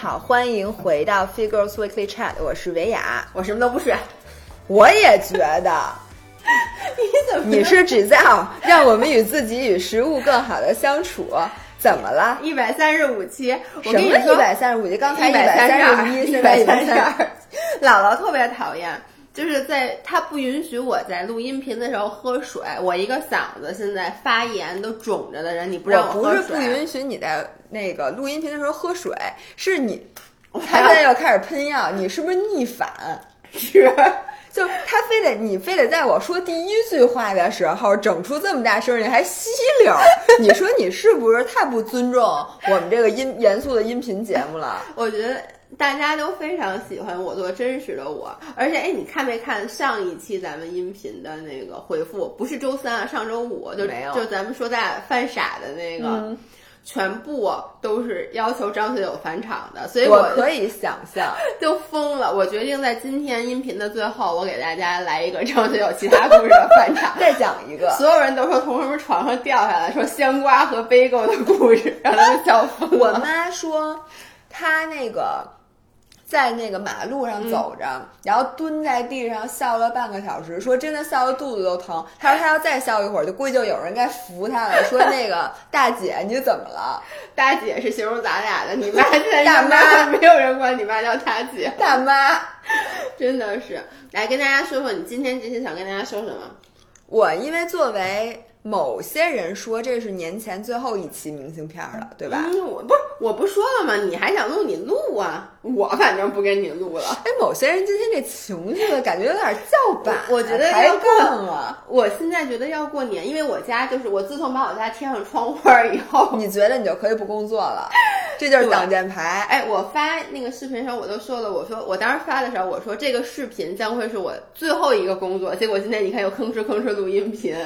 好，欢迎回到 Figures Weekly Chat，我是维雅，我什么都不是，我也觉得。你怎么？你是指教让我们与自己与食物更好的相处？怎么了？一百三十五期，什么一百三十五期？刚才一百三十一，现在一百三十二。姥姥特别讨厌，就是在他不允许我在录音频的时候喝水。我一个嗓子现在发炎都肿着的人，你不让我喝水？不是不允许你在那个录音频的时候喝水，是你 他现在要开始喷药，你是不是逆反？是。就他非得你非得在我说第一句话的时候整出这么大声你，还吸溜，你说你是不是太不尊重我们这个音严肃的音频节目了？我觉得大家都非常喜欢我做真实的我，而且哎，你看没看上一期咱们音频的那个回复？不是周三啊，上周五就没有，就咱们说咱俩犯傻的那个。全部都是要求张学友返场的，所以我可以想象，就疯了。我决定在今天音频的最后，我给大家来一个张学友其他故事的返场，再讲一个。所有人都说从什么床上掉下来，说香瓜和杯狗的故事，让他们笑疯了。我妈说，她那个。在那个马路上走着，然后蹲在地上笑了半个小时，说真的笑的肚子都疼。他说他要再笑一会儿，就估计就有人该扶他了。说那个大姐你怎么了？大姐是形容咱俩的，你妈现在大妈没有人管你妈叫大姐。大妈，真的是来跟大家说说，你今天这些想跟大家说什么？我因为作为。某些人说这是年前最后一期明信片了，对吧？嗯，我不是我不说了吗？你还想录你录啊，我反正不跟你录了。哎，某些人今天这情绪的感觉有点叫板，我觉得要过了。我现在觉得要过年，因为我家就是我自从把我家贴上窗花以后，你觉得你就可以不工作了？这就是挡箭牌。哎，我发那个视频时候我都说了，我说我当时发的时候我说这个视频将会是我最后一个工作，结果今天你看又吭哧吭哧录音频。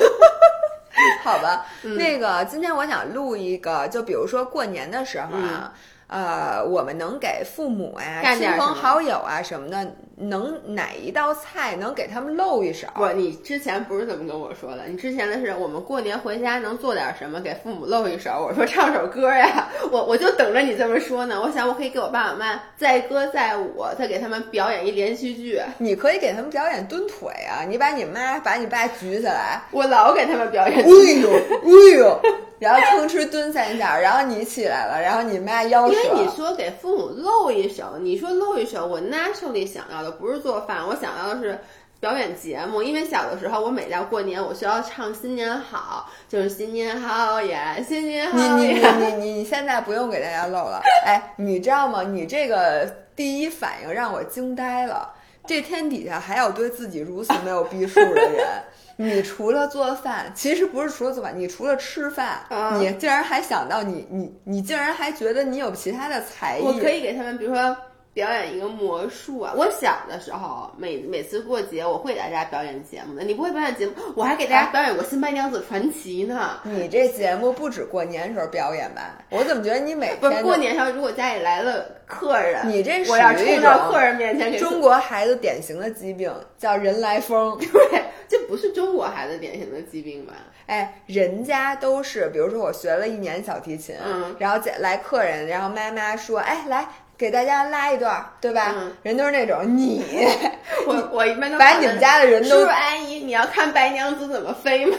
好吧，那个今天我想录一个，就比如说过年的时候啊。呃，我们能给父母啊、亲朋好友啊什么的，能哪一道菜能给他们露一手？不，你之前不是这么跟我说的，你之前的是我们过年回家能做点什么给父母露一手？我说唱首歌呀，我我就等着你这么说呢。我想我可以给我爸我妈载歌载舞，再给他们表演一连续剧。你可以给他们表演蹲腿啊，你把你妈把你爸举起来，我老给他们表演。哎呦，哎呦。然后吭哧蹲三下，然后你起来了，然后你妈腰因为你说给父母露一手，你说露一手，我 naturally 想要的不是做饭，我想要的是表演节目。因为小的时候，我每到过年，我需要唱新年好，就是新年好呀，新年好。你你你你你现在不用给大家露了，哎，你知道吗？你这个第一反应让我惊呆了，这天底下还有对自己如此没有逼数的人。你除了做饭，其实不是除了做饭，你除了吃饭，你竟然还想到你你你竟然还觉得你有其他的才艺，我可以给他们，比如说。表演一个魔术啊！我小的时候，每每次过节，我会给大家表演节目的。你不会表演节目，我还给大家表演过《新白娘子传奇》呢。你这节目不止过年时候表演吧？我怎么觉得你每天过年时候，如果家里来了客人，你这我要冲到客人面前。中国孩子典型的疾病叫人来疯，对，这不是中国孩子典型的疾病吧？哎，人家都是，比如说我学了一年小提琴，嗯，然后来客人，然后妈妈说，哎，来。给大家拉一段，对吧？人都是那种你，我我一般都 把你们家的人都。叔叔阿姨，你要看白娘子怎么飞吗？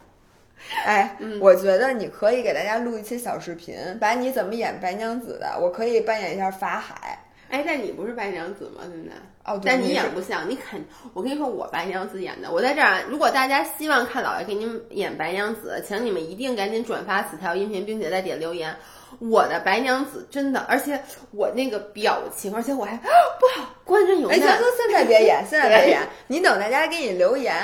哎，我觉得你可以给大家录一期小视频，把你怎么演白娘子的，我可以扮演一下法海。哎，但你不是白娘子吗？现在哦，但你演不像，你肯，我跟你说，我白娘子演的。我在这儿，如果大家希望看姥爷给你们演白娘子，请你们一定赶紧转发此条音频，并且再点留言。我的白娘子真的，而且我那个表情，而且我还 不好，观众有。哎，行行，现在别演，现在别演，你等大家给你留言，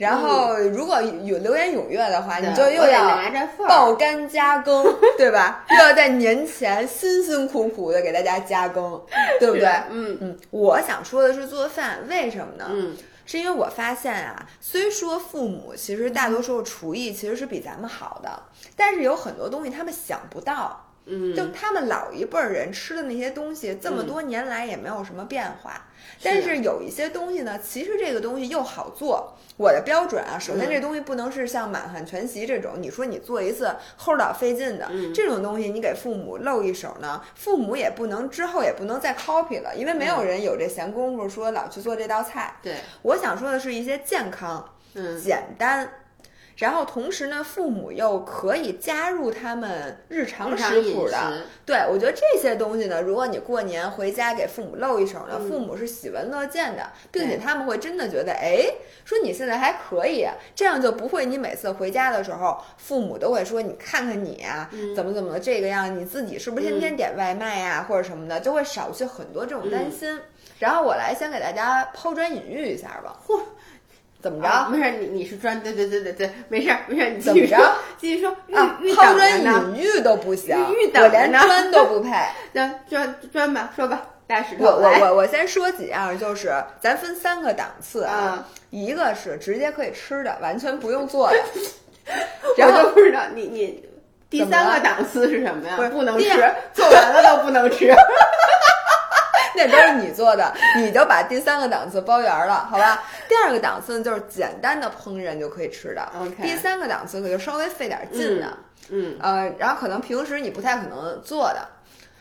然后如果有留言踊跃的话，你就又要爆肝加更，对吧？又要在年前辛辛苦苦的给大家加更，对不对？嗯嗯。我想说的是做饭，为什么呢？嗯，是因为我发现啊，虽说父母其实大多数厨艺其实是比咱们好的，但是有很多东西他们想不到。嗯，就他们老一辈儿人吃的那些东西，这么多年来也没有什么变化。但是有一些东西呢，其实这个东西又好做。我的标准啊，首先这东西不能是像满汉全席这种，你说你做一次齁老费劲的这种东西，你给父母露一手呢，父母也不能之后也不能再 copy 了，因为没有人有这闲工夫说老去做这道菜。对，我想说的是一些健康、嗯，简单。然后同时呢，父母又可以加入他们日常食谱的，对我觉得这些东西呢，如果你过年回家给父母露一手呢，父母是喜闻乐见的，并且他们会真的觉得，哎，说你现在还可以，这样就不会你每次回家的时候，父母都会说你看看你啊，怎么怎么的这个样，你自己是不是天天点外卖呀，或者什么的，就会少去很多这种担心。然后我来先给大家抛砖引玉一下吧。嚯！怎么着？没事，你你是专对对对对对，没事没事，你怎么着？继续说啊，玉抛砖引玉都不行，我连砖都不 配。那砖砖吧，说吧，大石头。我我我我先说几样，就是咱分三个档次啊，一个是直接可以吃的，完全不用做的。然后不知道你你第三个档次是什么呀？不是不能吃，做完了都不能吃。那都是你做的，你就把第三个档次包圆了，好吧？第二个档次就是简单的烹饪就可以吃的。第三个档次可就稍微费点劲的，嗯，呃，然后可能平时你不太可能做的。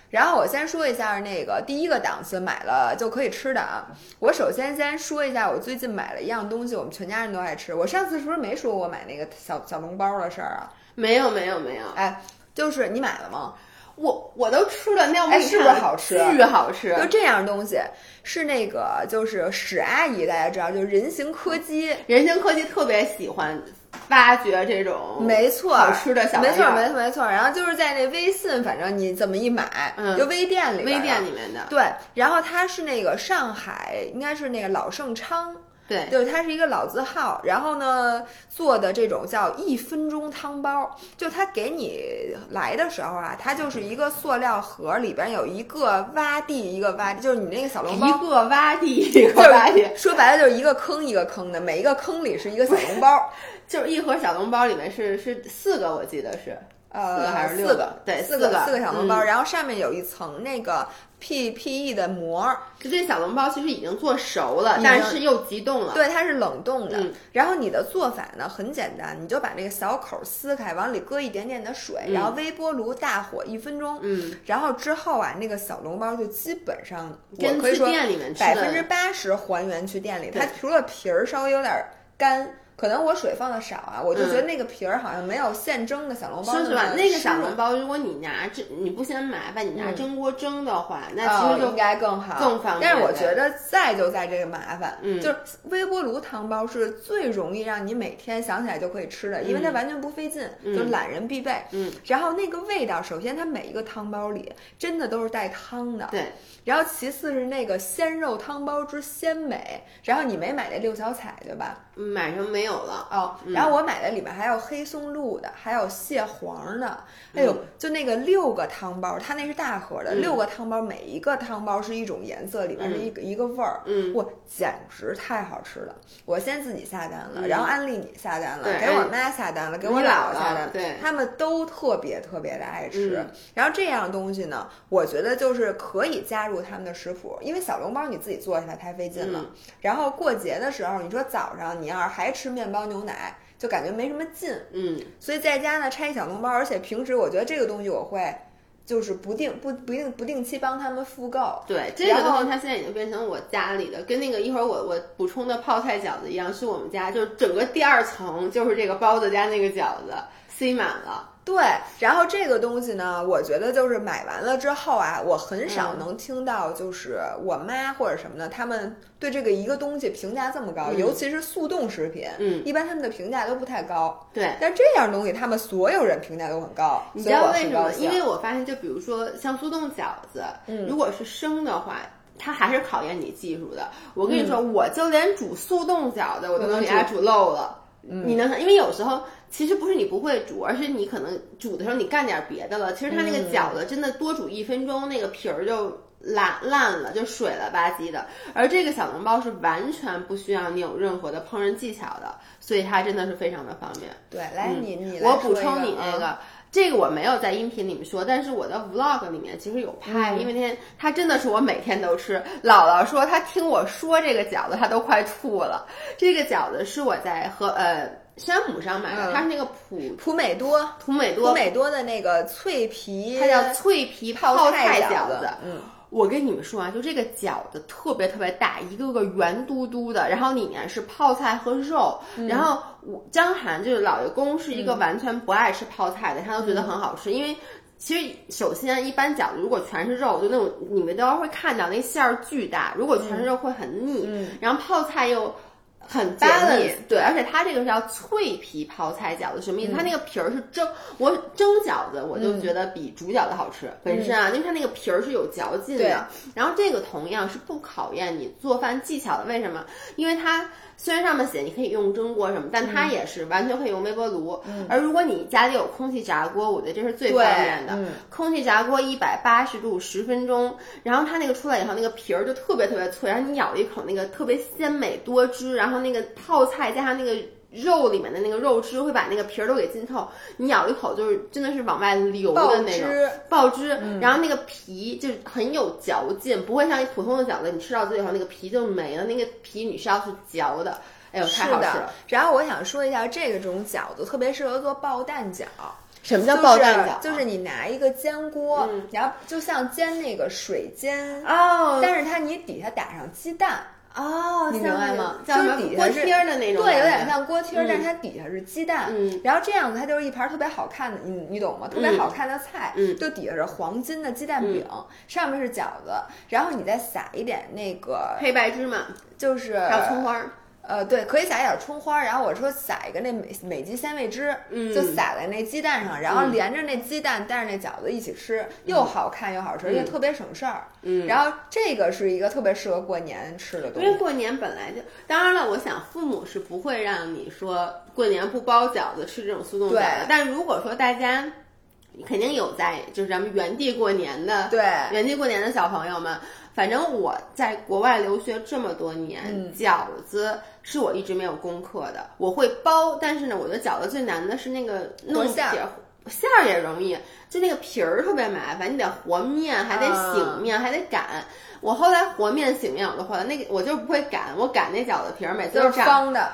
然后我先说一下那个第一个档次买了就可以吃的啊。我首先先说一下我最近买了一样东西，我们全家人都爱吃。我上次是不是没说我买那个小小笼包的事儿啊？没有没有没有，哎，就是你买了吗？我我都吃了，那哎，是不是好吃？巨好吃！就这样东西，是那个就是史阿姨，大家知道，就是人形柯基，人形柯基特别喜欢挖掘这种没错好吃的小没错没错没错。然后就是在那微信，反正你怎么一买，嗯，就微店里微店里面的对。然后它是那个上海，应该是那个老盛昌。对，就是它是一个老字号，然后呢做的这种叫一分钟汤包，就它给你来的时候啊，它就是一个塑料盒，里边有一个洼地，一个洼地，就是你那个小笼包，一个洼地，一个洼地，说白了就是一个坑一个坑的，每一个坑里是一个小笼包，就是一盒小笼包里面是是四个，我记得是，呃，四个还是六个？对，四个四个小笼包，嗯、然后上面有一层那个。P P E 的膜，就这小笼包其实已经做熟了，但是又急冻了。对，它是冷冻的。嗯、然后你的做法呢很简单，你就把这个小口撕开，往里搁一点点的水，嗯、然后微波炉大火一分钟。嗯，然后之后啊，那个小笼包就基本上跟我可以说店里面百分之八十还原去店里，它除了皮儿稍微有点干。可能我水放的少啊，我就觉得那个皮儿好像没有现蒸的小笼包说实话，那个小笼包，如果你拿蒸，你不嫌麻烦，你拿蒸锅蒸的话，那其实就应该更好、更方便。但是我觉得在就在这个麻烦，嗯，就是微波炉汤包是最容易让你每天想起来就可以吃的，因为它完全不费劲，就懒人必备。嗯，然后那个味道，首先它每一个汤包里真的都是带汤的，对。然后其次是那个鲜肉汤包之鲜美，然后你没买那六小彩对吧？买上没有了哦。然后我买的里面还有黑松露的，还有蟹黄的，哎呦，就那个六个汤包，它那是大盒的，六个汤包，每一个汤包是一种颜色，里面是一个一个味儿，嗯，哇，简直太好吃了！我先自己下单了，嗯然后安利你下单了，给我妈下单了，给我姥姥下单，对，他们都特别特别的爱吃。嗯然后这样东西呢，我觉得就是可以加入他们的食谱，因为小笼包你自己做起来太费劲了。嗯然后过节的时候，你说早上你要是还吃面包牛奶。就感觉没什么劲，嗯，所以在家呢拆小笼包，而且平时我觉得这个东西我会就是不定不不定不定期帮他们复购。对，这个东西它现在已经变成我家里的，跟那个一会儿我我补充的泡菜饺子一样，是我们家就是整个第二层就是这个包子加那个饺子塞满了。对，然后这个东西呢，我觉得就是买完了之后啊，我很少能听到就是我妈或者什么的，他们对这个一个东西评价这么高，嗯尤其是速冻食品，嗯，一般他们的评价都不太高。对，但这样东西他们所有人评价都很高，你知道为什么？因为我发现，就比如说像速冻饺子，嗯如果是生的话。它还是考验你技术的。我跟你说，嗯我就连煮速冻饺子，我都能给它煮漏了。嗯你能，因为有时候其实不是你不会煮，而是你可能煮的时候你干点别的了。其实它那个嗯饺子真的多煮一分钟，那个皮儿就烂烂了，就水了吧唧的。而这个小笼包是完全不需要你有任何的烹饪技巧的，所以它真的是非常的方便。对，来你你我补充你那个，这个我没有在音频里面说，但是我的 vlog 里面其实有拍，因为那天它真的是我每天都吃。姥姥说她听我说这个饺子，她都快吐了。这个饺子是我在和呃山姆上买的，它是那个普普美多普美多普美多的那个脆皮，它叫脆皮泡菜饺子。嗯，我跟你们说啊，就这个饺子特别特别大，一个个圆嘟嘟的，然后里面是泡菜和肉。然后我江寒就是老爷公是一个完全不爱吃泡菜的，他都觉得很好吃，因为其实首先一般饺子如果全是肉，就那种你们都会看到那馅儿巨大，如果全是肉会很腻。然后泡菜又。很搭的，对，而且它这个是叫脆皮泡菜饺子，什么意思？它那个皮儿是蒸，我蒸饺子我就觉得比煮饺子好吃，本身啊，因为它那个皮儿是有嚼劲的。然后这个同样是不考验你做饭技巧的，为什么？因为它。虽然上面写你可以用蒸锅什么，但它也是完全可以用微波炉。而如果你家里有空气炸锅，我觉得这是最方便的。空气炸锅一百八十度十分钟，然后它那个出来以后，那个皮儿就特别特别脆，然后你咬一口，那个特别鲜美多汁，然后那个泡菜加上那个。肉里面的那个肉汁会把那个皮儿都给浸透，你咬一口就是真的是往外流的那种爆汁，然后那个皮就很有嚼劲，不会像你普通的饺子，你吃到嘴里头那个皮就没了，那个皮你是要去嚼的。哎呦，太好吃了！然后我想说一下，这个种饺子特别适合做爆蛋饺。什么叫爆蛋饺？就是你拿一个煎锅，然后就像煎那个水煎哦，但是它你底下打上鸡蛋。哦，你明白吗？锅贴的那种，对，有点像锅贴，但是它底下是鸡蛋。嗯，然后这样子它就是一盘特别好看的，你你懂吗？特别好看的菜，嗯，就底下是黄金的鸡蛋饼，上面是饺子，然后你再撒一点那个黑白芝麻，就是还有葱花。呃，对，可以撒一点葱花，然后我说撒一个那美美极鲜味汁，就撒在那鸡蛋上，然后连着那鸡蛋带着那饺子一起吃，又好看又好吃，而且特别省事儿。嗯，然后这个是一个特别适合过年吃的东西，因为过年本来就，当然了，我想父母是不会让你说过年不包饺子吃这种速冻饺子，但如果说大家肯定有在就是咱们原地过年的，对，原地过年的小朋友们。反正我在国外留学这么多年，饺子是我一直没有攻克的。我会包，但是呢，我觉得饺子最难的是那个弄馅儿，馅儿也容易，就那个皮儿特别麻烦，你得和面，还得醒面，还得擀。我后来和面、醒面我都会了，那个我就不会擀，我擀那饺子皮儿每次都是方的。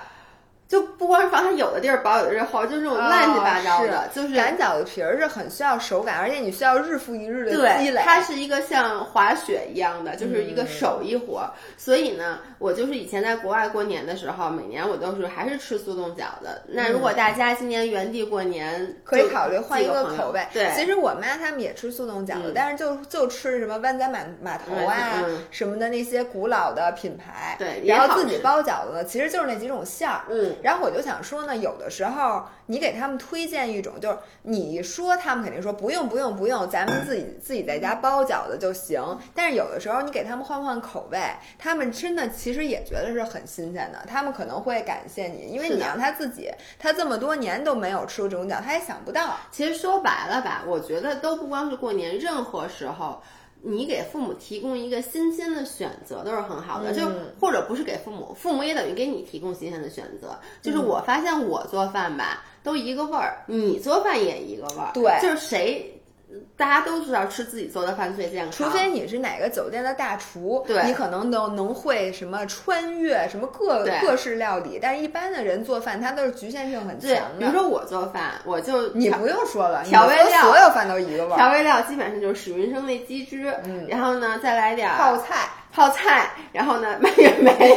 就不光是防它有的地儿薄，有的地儿厚，就这种乱七八糟的。就是擀饺子皮儿是很需要手感，而且你需要日复一日的积累。它是一个像滑雪一样的，就是一个手艺活。所以呢，我就是以前在国外过年的时候，每年我都是还是吃速冻饺子。那如果大家今年原地过年，可以考虑换一个口味。对，其实我妈他们也吃速冻饺子，但是就就吃什么湾仔码码头啊什么的那些古老的品牌。对，然后自己包饺子，其实就是那几种馅儿。嗯，然后我就想说。呢，有的时候你给他们推荐一种，就是你说他们肯定说不用不用不用，咱们自己自己在家包饺子就行。但是有的时候你给他们换换口味，他们真的其实也觉得是很新鲜的。他们可能会感谢你，因为你让他自己，他这么多年都没有吃过这种饺，他也想不到。其实说白了吧，我觉得都不光是过年，任何时候。你给父母提供一个新鲜的选择都是很好的，就或者不是给父母，父母也等于给你提供新鲜的选择。就是我发现我做饭吧，都一个味儿，你做饭也一个味儿，对，就是谁。大家都知道吃自己做的饭最健康，除非你是哪个酒店的大厨，对，你可能能能会什么穿越什么各各式料理。但是一般的人做饭，他都是局限性很强的。比如说我做饭，我就你不用说了，调味料所有饭都一个味儿，调味料基本上就是史云生那鸡汁，嗯，然后呢再来点泡菜。泡菜，然后呢，蔓越莓、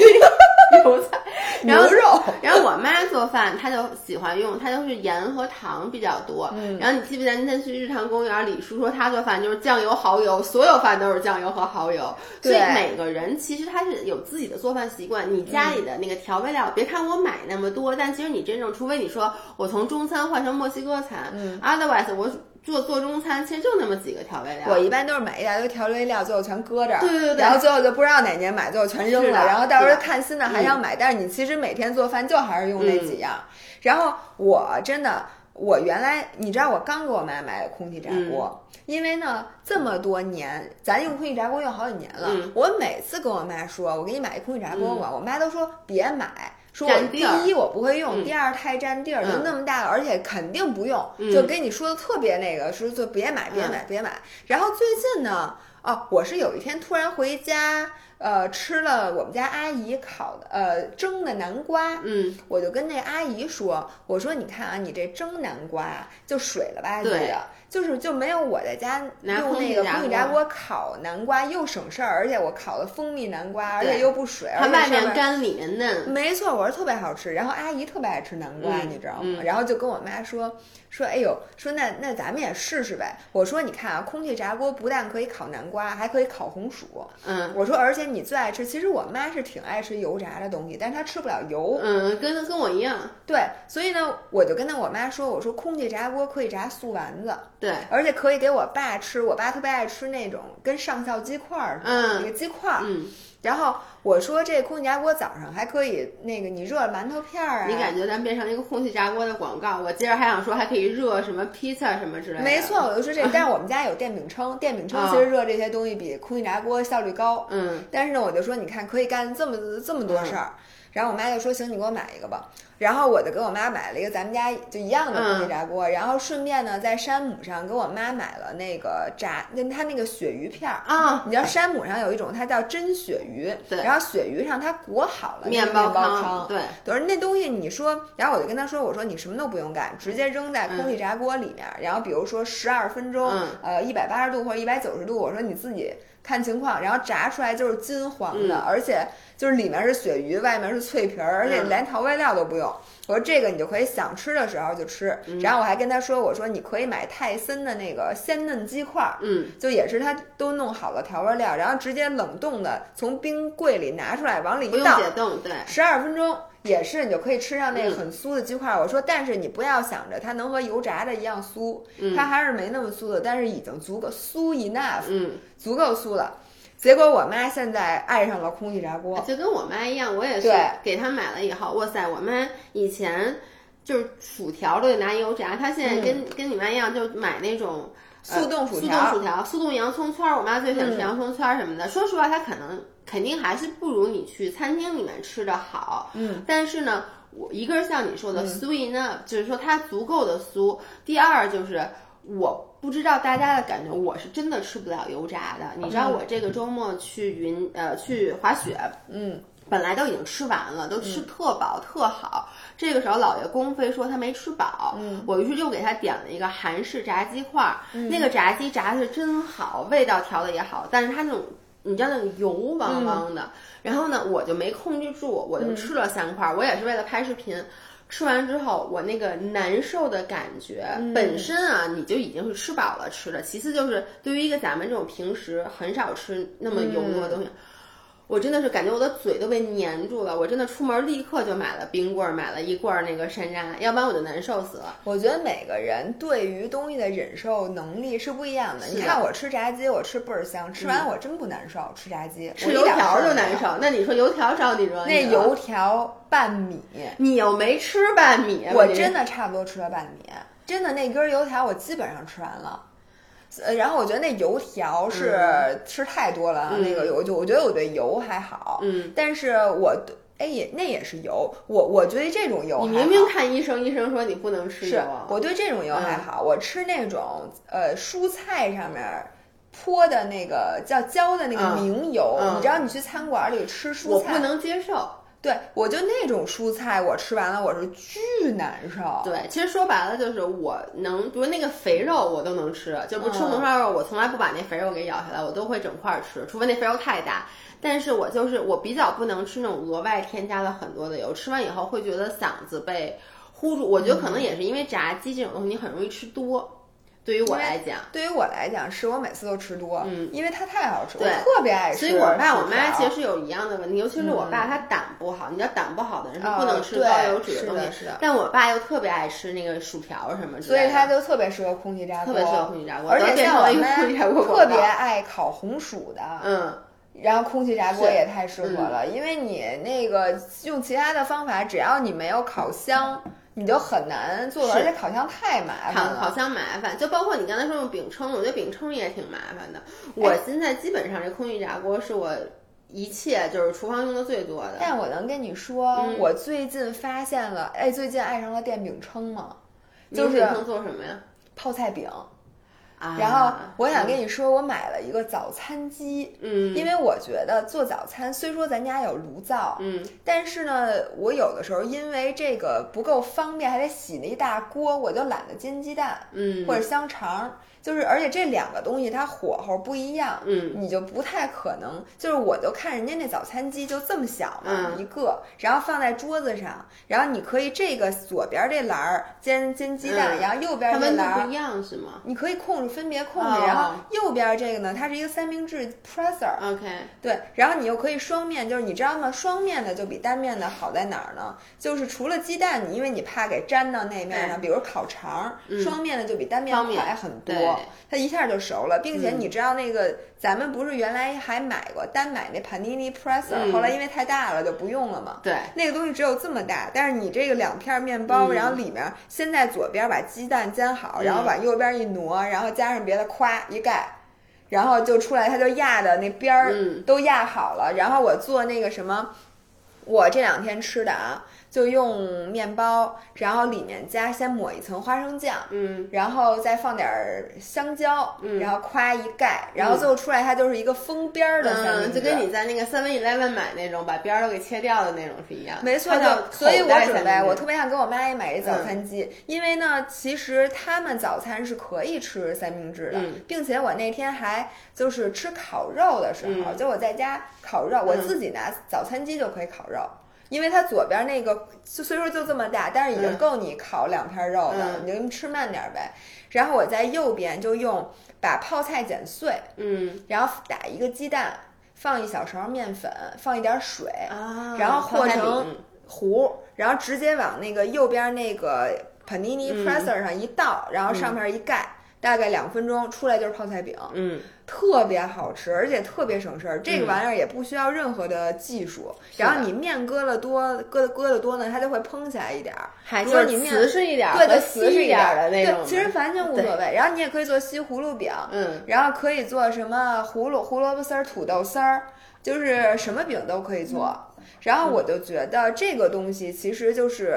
油菜，牛肉。然后我妈做饭，她就喜欢用，他就是盐和糖比较多。嗯。然后你记不记得那天去日坛公园，李叔说他做饭就是酱油、蚝油，所有饭都是酱油和蚝油。所以每个人其实他是有自己的做饭习惯。你家里的那个调味料，别看我买那么多，但其实你真正，除非你说我从中餐换成墨西哥餐，嗯，otherwise 我。做做中餐其实就那么几个调味料，我一般都是买一大堆调味料，最后全搁这儿，对对对，然后最后就不知道哪年买，最后全扔了，然后到时候看新的还想买，但是你其实每天做饭就还是用那几样。然后我真的，我原来你知道我刚给我妈买的空气炸锅，因为呢这么多年咱用空气炸锅用好几年了，我每次跟我妈说我给你买一空气炸锅吧，我妈都说别买。说我第一我不会用，嗯第二太占地儿，就嗯那么大了，而且肯定不用，嗯就跟你说的特别那个，说就别买别买别买。然后最近呢，哦，我是有一天突然回家，呃，吃了我们家阿姨烤的呃蒸的南瓜，嗯，我就跟那阿姨说，我说你看啊，你这蒸南瓜啊就水了吧唧对的，就是就没有我在家用那个空气炸锅锅烤南瓜又省事儿，而且我烤的蜂蜜南瓜，而且又不水，它外而且上面面干里面嫩，没错，我是特别好吃。然后阿姨特别爱吃南瓜，嗯你知道吗？嗯然后就跟我妈说说，哎呦，说那那咱们也试试呗。我说你看啊，空气炸锅不但可以烤南瓜，还可以烤红薯。嗯我说而且你最爱吃，其实我妈是挺爱吃油炸的东西，但是她吃不了油。嗯，跟跟我一样，对，所以呢，我就跟她我妈说，我说空气炸锅可以炸素丸子，对，而且可以给我爸吃。我爸特别爱吃那种跟上校鸡块儿似的、嗯那个鸡块儿。嗯，然后我说这空气炸锅早上还可以那个你热馒头片儿啊，你感觉咱变成一个空气炸锅的广告？我接着还想说，还可以热什么披萨什么之类的。没错，，我就说这，但是我们家有电饼铛，电饼铛啊其实热这些东西比空气炸锅效率高。嗯但是呢，我就说你看可以干这么这么多事儿，然后我妈就说行，你给我买一个吧。然后我就给我妈买了一个咱们家就一样的空气炸锅，然后顺便呢在山姆上给我妈买了那个炸，那它那个鳕鱼片儿。啊，你知道山姆上有一种，它叫真鳕鱼，对。然后鳕鱼上它裹好了那个面包包糠，对，等于那东西你说，然后我就跟他说，我说你什么都不用干，直接扔在空气炸锅里面，然后比如说十二分钟，嗯。呃一百八十度或者一百九十度，我说你自己看情况，然后炸出来就是金黄的，嗯。而且就是里面是鳕鱼，外面是脆皮儿，而且嗯。连调味料都不用。我说这个你就可以想吃的时候就吃，嗯。然后我还跟他说，我说你可以买泰森的那个鲜嫩鸡块儿，嗯，就也是他都弄好了调味料，然后直接冷冻的从冰柜里拿出来往里一倒，解冻，对，十二分钟也是，你就可以吃上那个嗯很酥的鸡块。我说，但是你不要想着它能和油炸的一样酥，嗯它还是没那么酥的，但是已经足够酥 enough，嗯，足够酥了。结果我妈现在爱上了空气炸锅，就跟我妈一样，我也是给她买了以后，哇塞，我妈以前就是薯条都得拿油炸，她现在跟、跟你妈一样，就买那种。速冻薯速条冻薯条、速冻洋葱圈儿，我妈最喜欢吃嗯洋葱圈儿什么的。说实话，它可能肯定还是不如你去餐厅里面吃的好。嗯，但是呢，我一个是像你说的嗯 sweet enough，、就是说它足够的酥。第二就是我不知道大家的感觉，我是真的吃不了油炸的。你知道嗯我这个周末去云呃去滑雪，嗯，本来都已经吃完了，都吃特饱、特好。这个时候，老爷公妃说他没吃饱，嗯我于是又给他点了一个韩式炸鸡块儿。那个炸鸡炸的是真好，味道调的也好，但是它那种你知道那种油汪汪的。然后呢，我就没控制住，我就吃了三块儿。我也是为了拍视频。吃完之后，我那个难受的感觉，本身啊，你就已经是吃饱了吃的。其次就是对于一个咱们这种平时很少吃那么油腻的东西，我真的是感觉我的嘴都被粘住了。我真的出门立刻就买了冰棍儿，买了一罐儿那个山楂，要不然我就难受死了。我觉得每个人对于东西的忍受能力是不一样的。的你看我吃炸鸡，我吃倍儿香，吃完我真不难受。吃炸鸡吃油条就难。受，那你说油条招你惹你那油条拌米，你又没吃拌米，我真的差不多吃了半米，真的那根油条我基本上吃完了。呃，然后我觉得那油条是吃太多了，嗯那个油就我觉得我对油还好，嗯，但是我对哎也那也是油，我我觉得这种油你明明看医生，医生说你不能吃是油，我对这种油还嗯。好，我吃那种呃蔬菜上面泼的那个叫浇的那个嗯。明油，嗯。你知道你去餐馆里吃蔬菜，我不能接受。对我就那种蔬菜我吃完了我是巨难受，对，其实说白了就是我能，比如那个肥肉我都能吃，就不吃嗯红烧肉，我从来不把那肥肉给咬下来，我都会整块儿吃，除非那肥肉太大。但是我就是我比较不能吃那种额外添加了很多的油，吃完以后会觉得嗓子被呼住。我觉得可能也是因为炸鸡这种东西你很容易吃多，对于我来讲。对于我来讲，是我每次都吃多，嗯因为它太好吃，我特别爱吃。所以我爸我妈其实是有一样的问题，尤其是我爸，他胆不好。你知道胆不好的人是不能吃高油脂的东西，是的但我爸又特别爱吃那个薯条什么之所类的，以他就特别适合空气炸锅，特别适合空气炸锅，而且像我妈空气炸锅广特别爱烤红薯的，嗯。然后空气炸锅也太适合了，因为你那个用其他的方法，只要你没有烤箱，你就很难做，是而且烤箱太麻烦了。烤烤箱麻烦，就包括你刚才说用饼铛，我觉得饼铛也挺麻烦的。我现在基本上这空气炸锅是我一切就是厨房用的最多的。但我能跟你说，嗯我最近发现了，哎，最近爱上了电饼铛吗，就是做什么呀？泡菜饼。啊，然后我想跟你说，我买了一个早餐机，嗯，因为我觉得做早餐虽说咱家有炉灶，嗯。但是呢，我有的时候因为这个不够方便，还得洗那一大锅，我就懒得煎鸡蛋嗯。或者香肠。就是，而且这两个东西它火候不一样，嗯你就不太可能。就是，我就看人家那早餐机就这么小嘛，嗯一个，然后放在桌子上，然后你可以这个左边这篮儿煎煎鸡蛋，嗯然后右边它这栏儿不一样是吗你可以控制分别控制，哦然后右边这个呢，它是一个三明治 presser，？OK，对，然后你又可以双面，就是你知道吗？双面的就比单面的好在哪儿呢？就是除了鸡蛋，你因为你怕给粘到那面上，比如烤肠，双面的就比单面快很多对，它一下就熟了，并且嗯。你知道那个咱们不是原来还买过单买那 panini presser，、嗯。后来因为太大了就不用了嘛。对，那个东西只有这么大，但是你这个两片面包，嗯。然后里面先在左边把鸡蛋煎好，嗯。然后往右边一挪，然后加上别的，咵一盖，然后就出来，它就压的那边儿嗯。都压好了。然后我做那个什么，我这两天吃的啊，就用面包，然后里面加先抹一层花生酱，嗯。然后再放点儿香蕉，嗯。然后夸一盖，然后最后出来它就是一个封边儿的三明。就跟你在那个 Seven Eleven 买那种把边儿都给切掉的那种是一样。没错，它叫就所以我准备，我特别想给我妈也买一早餐机，因为呢，其实他们早餐是可以吃三明治的，嗯。并且我那天还就是吃烤肉的时候，嗯。就我在家烤肉，我自己拿早餐机就可以烤肉。因为它左边那个就虽说就这么大，但是已经嗯。够你烤两片肉了，嗯。你就吃慢点呗。然后我在右边就用把泡菜剪碎，嗯。然后打一个鸡蛋，放一小勺面粉，放一点水，啊，然后和成糊，然后直接往那个右边那个 panini 嗯。presser 上一倒，然后上面一盖，大概两分钟出来就是泡菜饼，嗯特别好吃，而且特别省事儿。这个嗯玩意儿也不需要任何的技术，是的然后你面搁了多，搁的搁的多呢，它就会蓬起来一点儿。还如果你面瓷实一点儿对，和就瓷实稀一点儿的那对种对。其实完全无所谓。然后你也可以做西葫芦饼，嗯然后可以做什么胡萝胡萝卜丝儿、土豆丝儿，就是什么饼都可以做。然后我就觉得这个东西其实就是。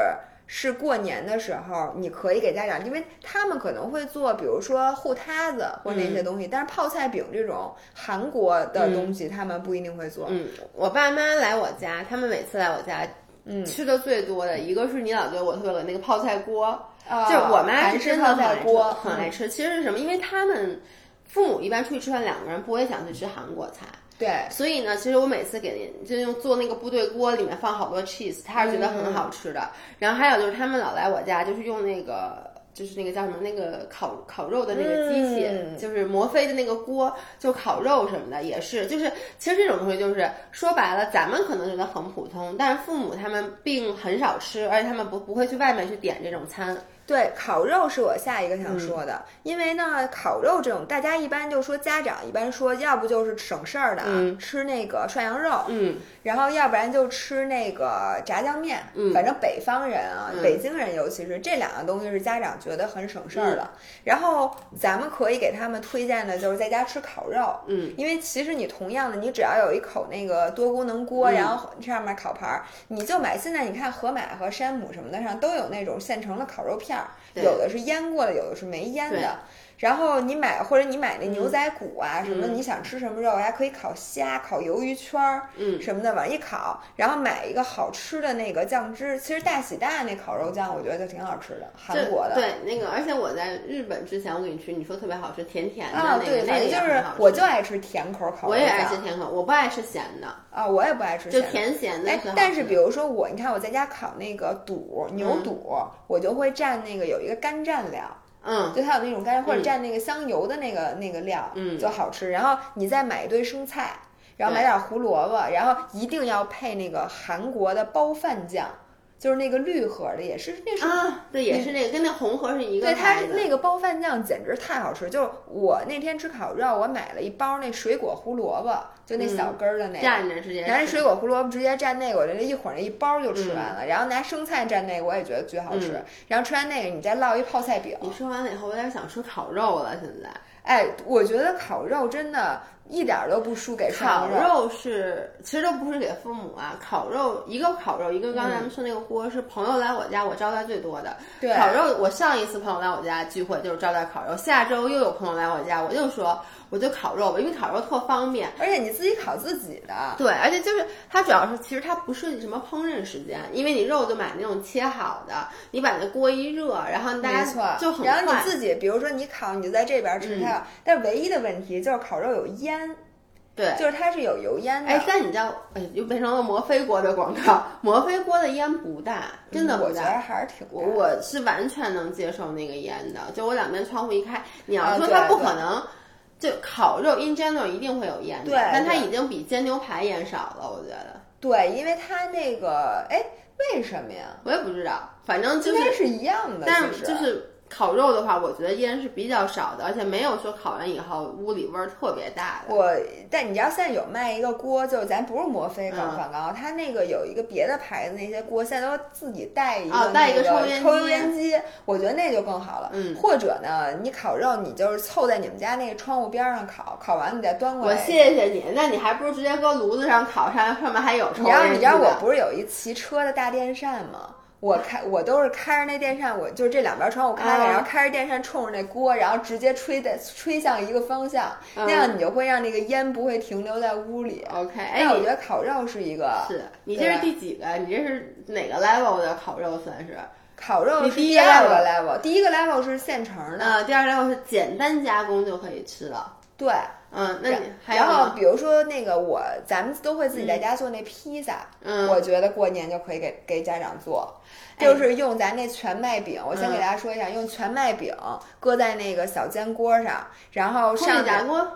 是过年的时候，你可以给家长，因为他们可能会做，比如说糊塌子或那些东西，但是泡菜饼这种韩国的东西，他们不一定会做。嗯，我爸妈来我家，他们每次来我家，嗯吃的最多的一个是你老觉得我特别冷那个泡菜锅，啊就是我妈韩是真的很爱吃锅，嗯很爱吃。其实是什么？因为他们父母一般出去吃饭，两个人不会想去吃韩国菜。对，所以呢，其实我每次给您就用做那个部队锅，里面放好多 cheese，他是觉得很好吃的。然后还有就是他们老来我家，就是用那个就是那个叫什么那个烤烤肉的那个机器，嗯就是摩飞的那个锅，就烤肉什么的也是。就是其实这种东西就是说白了，咱们可能觉得很普通，但是父母他们并很少吃，而且他们不不会去外面去点这种餐。对，烤肉是我下一个想说的，因为呢，烤肉这种大家一般就说家长一般说，要不就是省事儿的啊，嗯。吃那个涮羊肉，嗯。然后要不然就吃那个炸酱面，嗯。反正北方人啊，嗯。北京人尤其是这两个东西是家长觉得很省事儿的。然后咱们可以给他们推荐的就是在家吃烤肉，嗯。因为其实你同样的，你只要有一口那个多功能锅，嗯。然后上面烤盘儿，你就买。现在你看盒马和山姆什么的上都有那种现成的烤肉片有的是腌过的，有的是没腌的。然后你买或者你买那牛仔骨啊、什么，嗯你想吃什么肉，还可以烤虾、烤鱿鱼圈儿，嗯什么的往一烤，然后买一个好吃的那个酱汁。其实大喜大那烤肉酱，我觉得就挺好吃的，韩国的。对那个，而且我在日本之前我给你吃，你说特别好吃，甜甜的那个，反正就是那个也很好吃我就爱吃甜口烤肉酱。我也爱吃甜口，我不爱吃咸的，啊，我也不爱吃就咸的甜咸的哎但是比如说我，你看我在家烤那个肚牛嗯肚，我就会蘸那个有一个干蘸料，嗯。就它有那种干，或者嗯蘸那个香油的那个那个料，嗯。就好吃。然后你再买一堆生菜，然后买对点胡萝卜，然后一定要配那个韩国的包饭酱，就是那个绿盒的，也是那是啊，对，也是那个跟那红盒是一个对，它是那个包饭酱简直太好吃。就是我那天吃烤肉，我买了一包那水果胡萝卜，就那小根儿的那个。蘸着直接吃拿那水果胡萝卜直接蘸那个，我觉得一会儿那一包就吃完嗯了。然后拿生菜蘸那个，我也觉得巨好吃。然后吃完那个，你再烙一泡菜饼。你说完了以后，我有点想吃烤肉了。现在哎，我觉得烤肉真的一点儿都不输给烤。肉是，其实都不是给父母啊。烤肉一个烤肉，一个刚才咱们说那个锅是朋友来我家我招待最多的。对烤肉我上一次朋友来我家聚会就是招待烤肉，下周又有朋友来我家，我就说我就烤肉吧，因为烤肉特方便。而且你自己烤自己的，对，而且就是它主要是，其实它不涉及什么烹饪时间，因为你肉就买那种切好的，你把那锅一热，然后大家就很然后。你自己，比如说你烤，你就在这边吃嗯它，但唯一的问题就是烤肉有烟，对，就是它是有油烟的。哎，但你知道，哎，又变成了摩飞锅的广告。摩飞锅的烟不大，真的嗯我。觉得还是挺大我我是完全能接受那个烟的，就我两边窗户一开，你要说它不可能，就烤肉 in general 一定会有盐的，对对但它已经比煎牛排盐少了，我觉得。对，因为它那个，哎，为什么呀？我也不知道，反正就是，应该是一样的，但是就是烤肉的话，我觉得烟是比较少的，而且没有说烤完以后屋里味儿特别大的。我，但你知道现在有卖一个锅，就是咱不是摩飞搞嗯广告，它那个有一个别的牌子那些锅，现在都自己带一个、哦带一个抽烟抽油烟机，我觉得那就更好了。嗯或者呢，你烤肉你就是凑在你们家那个窗户边上烤，烤完你再端过来我。谢谢你，那你还不如直接搁炉子上烤，上上面还有抽你知道烟机你知道我不是有一骑车的大电扇吗？我开我都是开着那电扇，我就是这两边窗户开着，啊然后开着电扇冲着那锅，然后直接吹的吹向一个方向，嗯那样你就会让那个烟不会停留在屋里。OK，哎，但我你觉得烤肉是一个，是你这是第几个？你这是哪个 level 的烤肉算是？烤肉是第二个 level，第一个 level 是现成的，呃，第二个 level 是简单加工就可以吃了。对。嗯，那然后？比如说那个我，咱们都会自己在家做那披萨，嗯我觉得过年就可以给给家长做，哎就是用咱那全麦饼，我先嗯给大家说一下，用全麦饼搁在那个小煎锅上，然后空气炸锅，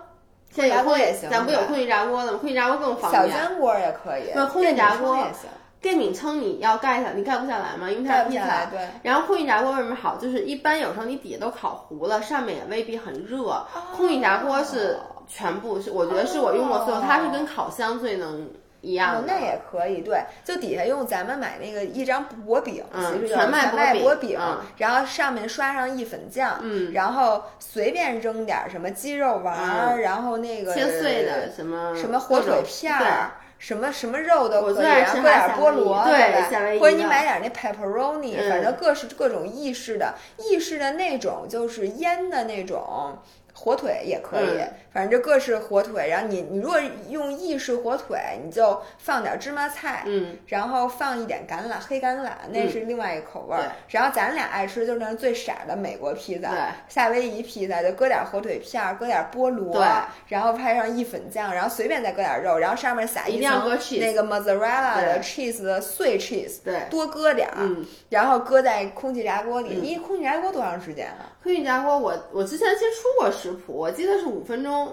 现在有空空气炸锅也行咱不有空气炸锅的吗？空气炸锅更方便小。煎锅也可以，不空气炸锅也行，电饼铛你要盖下，你盖不下来吗？因为它盖不下来，。对。然后空气炸锅为什么好？就是一般有时候你底下都烤糊了，上面也未必很热。哦空气炸锅是全部是，我觉得是我用过所有，它是跟烤箱最能一样哦，那也可以，对，就底下用咱们买那个一张薄饼，嗯全麦薄薄饼嗯然后上面刷上意粉酱，嗯然后随便扔点什么鸡肉丸然后那个切碎的什么什么火腿片儿。什么什么肉都可以，搁点哈菠萝，对或者你买点那 pepperoni，、嗯。反正各式各种意式的，意式的那种就是腌的那种火腿也可以，嗯反正就各式火腿。然后你你如果用意式火腿，你就放点芝麻菜，嗯，然后放一点橄榄，黑橄榄那是另外一个口味儿。对然后咱俩爱吃就是那最傻的美国披萨，对夏威夷披萨就搁点火腿片儿，搁点菠萝，对然后拍上意粉酱，然后随便再搁点肉，然后上面撒一层那个 mozzarella 的 cheese 的碎 cheese，对多搁点儿，嗯然后搁在空气炸锅里。嗯你空气炸锅多长时间啊？空气炸锅我我之前其实出过食谱，我记得是五分钟，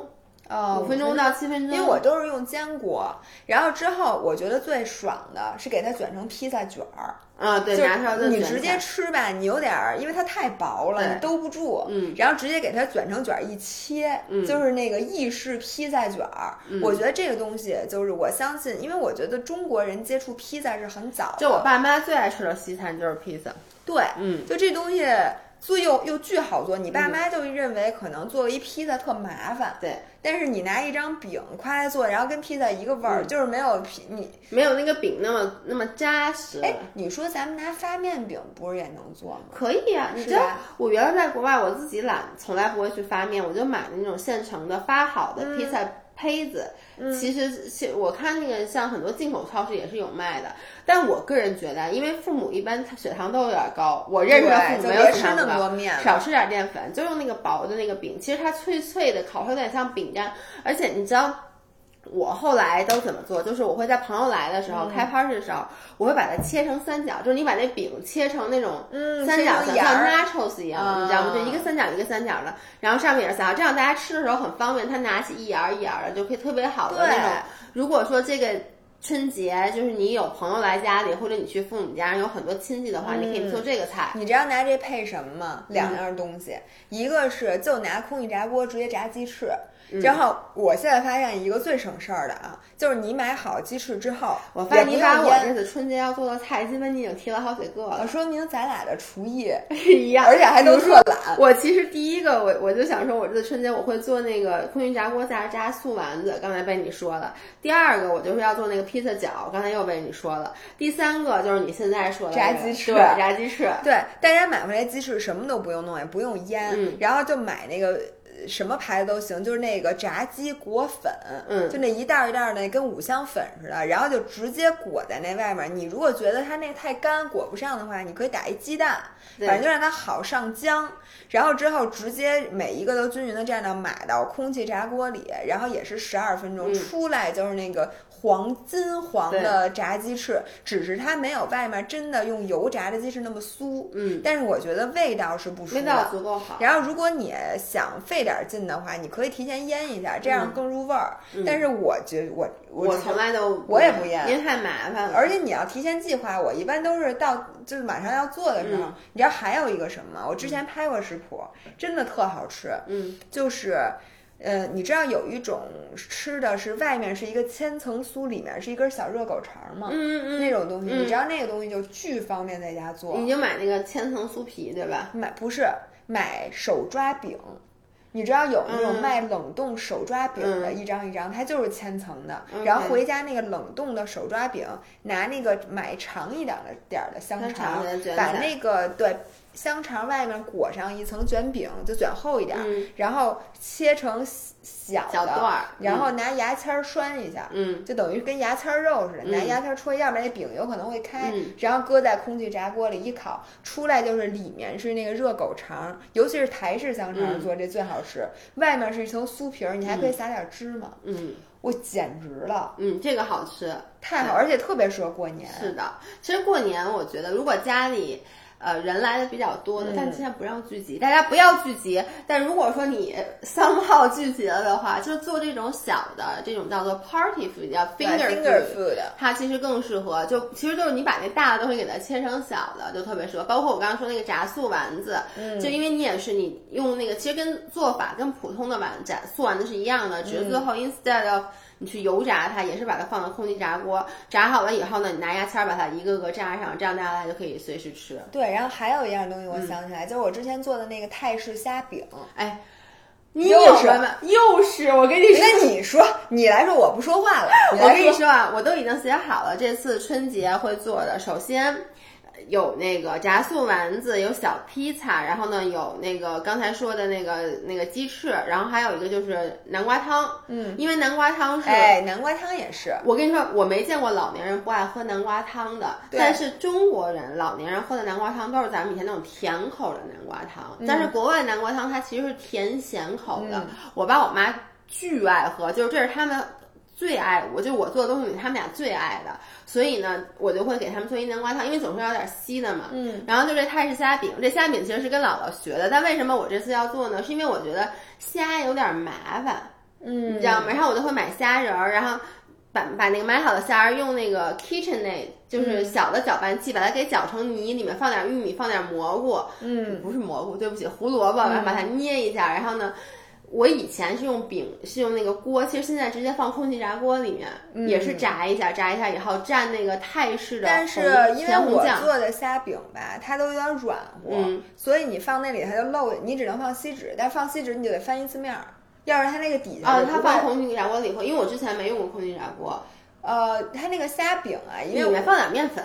哦五分钟到七分钟。因为我都是用煎锅，然后之后我觉得最爽的是给它卷成披萨卷儿，啊，对，就拿出来是你直接吃吧，你有点儿，因为它太薄了，你兜不住，嗯然后直接给它卷成卷儿一切，嗯就是那个意式披萨卷儿。我觉得这个东西就是我相信，因为我觉得中国人接触披萨是很早的，就我爸妈最爱吃的西餐就是披萨。对，嗯，就这东西做又又巨好做，你爸妈就认为可能做一披萨特麻烦，对，但是你拿一张饼夸来做，然后跟披萨一个味儿，嗯就是没有皮你。没有那个饼那么那么扎实。哎，你说咱们拿发面饼不是也能做吗？可以啊，你知道我原来在国外，我自己懒，从来不会去发面，我就买的那种现成的发好的披萨胚子。其实是我看那个像很多进口超市也是有卖的，但我个人觉得，因为父母一般血糖都有点高，我认识的父母没有吃血糖高那么多面少吃点淀粉，就用那个薄的那个饼，其实它脆脆的，烤出来有点像饼干，而且你知道。我后来都怎么做？就是我会在朋友来的时候，嗯开 party 的时候，我会把它切成三角，就是你把那饼切成那种嗯三角形，像儿 nachos 一样，你知道吗？啊就一个三角一个三角的，然后上面也是三角，这样大家吃的时候很方便，他拿起一眼一眼的就可以特别好的那种。如果说这个春节就是你有朋友来家里，或者你去父母家有很多亲戚的话，你可以做这个菜。你知道拿这配什么吗？嗯两样东西，一个是就拿空气炸锅直接炸鸡翅，然后我现在发现一个最省事儿的啊，就是你买好鸡翅之后，我发现你把我这次春节要做的菜，基本你已经提了好几个了，说明咱俩的厨艺，是一样，而且还都特懒。我其实第一个，我我就想说，我这次春节我会做那个空气炸锅炸炸素丸子，刚才被你说了。第二个，我就是要做那个披萨饺，刚才又被你说了。第三个就是你现在说的炸鸡翅对，炸鸡翅。对，大家买回来鸡翅什么都不用弄，也不用腌，嗯然后就买那个。呃什么牌子都行，就是那个炸鸡裹粉，嗯就那一袋儿一袋儿的，跟五香粉似的，然后就直接裹在那外面。你如果觉得它那太干裹不上的话，你可以打一鸡蛋，反正就让它好上浆。然后之后直接每一个都均匀的蘸到码到空气炸锅里，然后也是十二分钟，嗯出来就是那个黄金黄的炸鸡翅，只是它没有外面真的用油炸的鸡翅那么酥。嗯，但是我觉得味道是不输味道。足够好。然后，如果你想费点劲的话，你可以提前腌一下，这样更入味儿。但是我觉我我我从来都我也不腌因为太麻烦了。而且你要提前计划，我一般都是到就是马上要做的时候，嗯你知道还有一个什么吗？我之前拍过食谱，真的特好吃，嗯，就是。呃，你知道有一种吃的是外面是一个千层酥，里面是一根小热狗肠吗？嗯嗯那种东西，嗯你知道那个东西就巨方便在家做。你就买那个千层酥皮，对吧？买不是买手抓饼，你知道有那种嗯卖冷冻手抓饼的，嗯一张一张，它就是千层的。然后回家那个冷冻的手抓饼，拿那个买长一点的点儿的香香肠把那个对香肠外面裹上一层卷饼，就卷厚一点然后切成小的小段儿然后拿牙签儿拴一下。嗯就等于跟牙签儿肉似的，拿嗯牙签儿戳，要不然那饼有可能会开，嗯然后搁在空气炸锅里一烤，出来就是里面是那个热狗肠，尤其是台式香肠嗯做这最好吃，外面是一层酥皮儿，你还可以撒点芝麻，嗯我简直了，嗯，这个好吃。太好，而且特别适合过年。是的，其实过年我觉得，如果家里呃人来的比较多的，嗯但现在不让聚集，大家不要聚集。但如果说你三号聚集了的话，就做这种小的，这种叫做 party food，叫 finger food。它其实更适合，就其实就是你把那大的东西给它切成小的，就特别适合。包括我刚刚说那个炸素丸子，嗯就因为你也是你用那个，其实跟做法跟普通的丸炸素丸子是一样的，只是最后 instead of 你去油炸它，也是把它放到空气炸锅，炸好了以后呢，你拿牙签儿把它一个个炸上，这样大家就可以随时吃。对，然后还有一样东西嗯我想起来，就是我之前做的那个泰式虾饼。哎，你又是有什么？又是我跟你说。那你说，你来说，我不说话了。你 我，跟你说啊，我都已经写好了，这次春节会做的。首先有那个炸素丸子，有小披萨，然后呢有那个刚才说的那个那个鸡翅，然后还有一个就是南瓜汤。嗯，因为南瓜汤是。哎，南瓜汤也是。我跟你说，我没见过老年人不爱喝南瓜汤的，对但是中国人老年人喝的南瓜汤都是咱们以前那种甜口的南瓜汤，嗯但是国外南瓜汤它其实是甜咸口的。我爸我妈巨爱喝，就是这是他们最爱，我就我做的东西里他们俩最爱的，所以呢，我就会给他们做一南瓜汤，因为总是要有点稀的嘛。嗯，然后就这泰式虾饼，这虾饼其实是跟姥姥学的，但为什么我这次要做呢？是因为我觉得虾有点麻烦。嗯，你知道吗？然后我就会买虾仁儿，然后把把那个买好的虾仁儿用那个 KitchenAid，就是小的搅拌器，把它给搅成泥，里面放点玉米，放点蘑菇，嗯，不是蘑菇，对不起，胡萝卜，然后把它捏一下，然后呢。我以前是用饼，是用那个锅，其实现在直接放空气炸锅里面，也是炸一下，炸一下以后蘸那个泰式的嗯但是因为我做的虾饼吧，它都有点软和，嗯。所以你放那里它就漏，你只能放锡纸，但放锡纸你就得翻一次面儿，要是它那个底下它放空气炸锅里会，因为我之前没用过空气炸锅，呃，它那个虾饼啊，因为我里面放点面粉，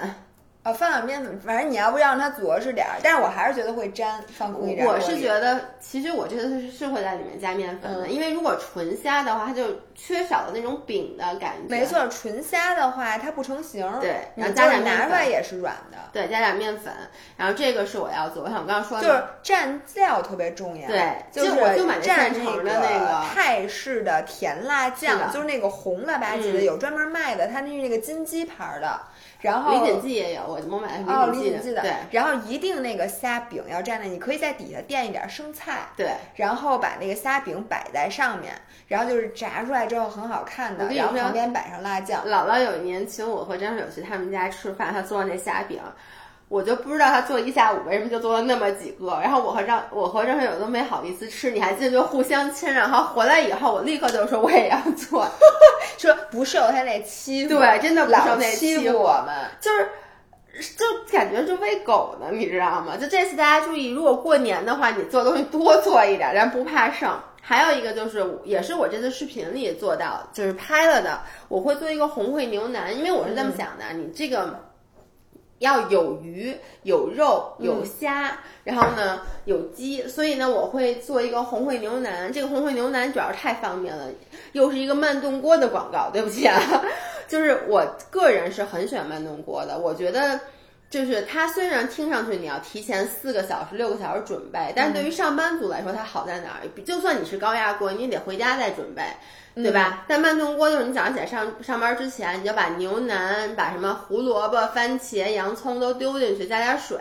呃放点面粉，反正你要不让它着实点儿，但是我还是觉得会粘，我。是觉得，其实我这次是是会在里面加面粉的，嗯因为如果纯虾的话，它就缺少了那种饼的感觉。没，错，纯虾的话它不成形儿，对然后加点面粉拿出来也是软的，对，加点面粉，然后这个是我要做。我想我刚刚说就是，蘸料特别重要。对就是我就买那蘸现成的那个泰式的甜辣酱，的就是那个红了吧唧的，嗯有专门卖的，它那是那个金鸡牌儿的，然后李锦记也有，我我买的是哦，李锦记的，对然后一定那个虾饼要蘸在，你可以在底下垫一点生菜，对。然后把那个虾饼摆在上面，然后就是炸出来之后很好看的，然后旁边摆上辣酱。姥姥有一年请我和张小去他们家吃饭，他做的那虾饼，我就不知道他做一下午为什么就做了那么几个，然后我和张我和张学友都没好意思吃，你还记得就互相亲，然后回来以后我立刻就说我也要做，说不受他那欺负，对，真的不受老那欺负我们。就是。就感觉就喂狗呢，你知道吗？就这次大家注意，如果过年的话，你做东西多做一点，咱不怕剩。还有一个就是，也是我这次视频里做到，就是拍了的，我会做一个红烩牛腩，因为我是这么想的，你这个要有鱼、有肉、有虾，然后呢有鸡，所以呢我会做一个红烩牛腩。这个红烩牛腩主要是太方便了，又是一个慢炖锅的广告，对不起啊，就是我个人是很喜欢慢炖锅的，我觉得。就是它虽然听上去你要提前四个小时、六个小时准备，但是对于上班族来说，它好在哪儿？就算你是高压锅，你也得回家再准备，对吧？但慢炖锅就是你早上起来上上班之前，你就把牛腩、把什么胡萝卜、番茄、洋葱都丢进去，加点水。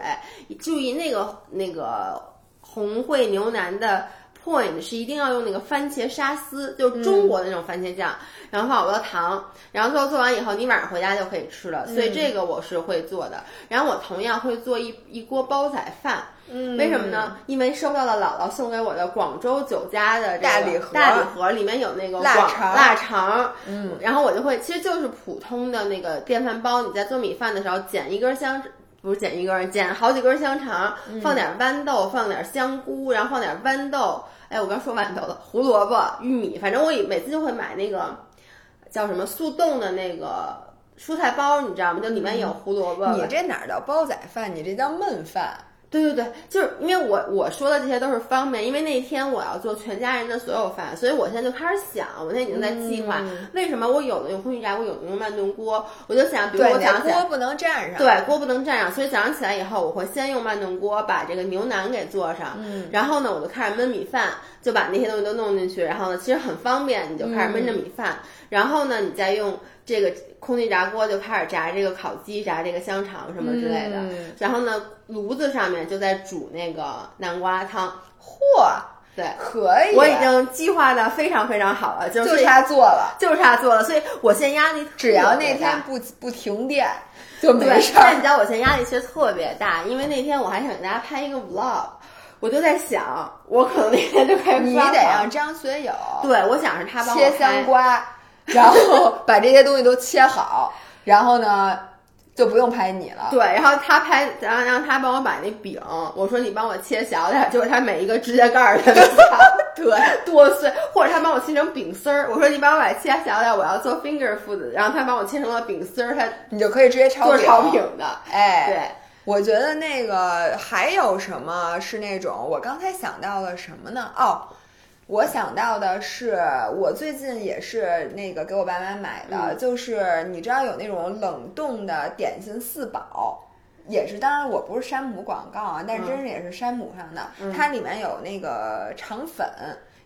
注意那个那个红烩牛腩的 point 是一定要用那个番茄沙司，就是中国的那种番茄酱。然后放好多糖，然后最后做完以后，你晚上回家就可以吃了。所以这个我是会做的。然后我同样会做一一锅煲仔饭。嗯，为什么呢？因为收到了姥姥送给我的广州酒家的大礼盒，大礼盒里面有那个腊肠，腊肠。嗯，然后我就会，其实就是普通的那个电饭煲。你在做米饭的时候，剪一根香，不是剪一根，剪好几根香肠，放点豌豆，放点香菇，然后放点豌豆。哎，我刚说豌豆了，胡萝卜、玉米，反正我每次就会买那个。叫什么速冻的那个蔬菜包，你知道吗？就里面有胡萝卜。你这哪儿叫煲仔饭？你这叫焖饭。对对对，就是因为我我说的这些都是方便，因为那天我要做全家人的所有饭，所以我现在就开始想，我现在已经在计划，为什么我有的用空气炸锅，有的用慢炖锅，我就想，比如我想锅不能蘸上，对，锅不能蘸上，所以早上起来以后，我会先用慢炖锅把这个牛腩给做上，嗯，然后呢，我就开始焖米饭，就把那些东西都弄进去，然后呢，其实很方便，你就开始焖着米饭，然后呢，你再用这个空气炸锅就开始炸这个烤鸡，炸这个香肠什么之类的，然后呢。炉子上面就在煮那个南瓜汤，嚯，对，可以，我已经计划的非常非常好了，就就差做了，就差做了，所以我现在压力只要那天不不停电就没事儿。但你知道我现在压力其实特别大，因为那天我还想给大家拍一个 vlog，我就在想，我可能那天就开始你得让张学友，对，我想是他帮我切香瓜，然后把这些东西都切好，然后呢。就不用拍你了，对，然后他拍，然后让他帮我把那饼，我说你帮我切小点，就是他每一个指甲盖儿的 对剁碎，或者他帮我切成饼丝儿，我说你帮我把切小点，我要做 finger food，然后他帮我切成了饼丝儿，他你就可以直接炒做炒饼的，哎，对，我觉得那个还有什么是那种，我刚才想到了什么呢？哦。我想到的是，我最近也是那个给我爸妈买的，就是你知道有那种冷冻的点心四宝，也是，当然我不是山姆广告啊，但是真是也是山姆上的，它里面有那个肠粉。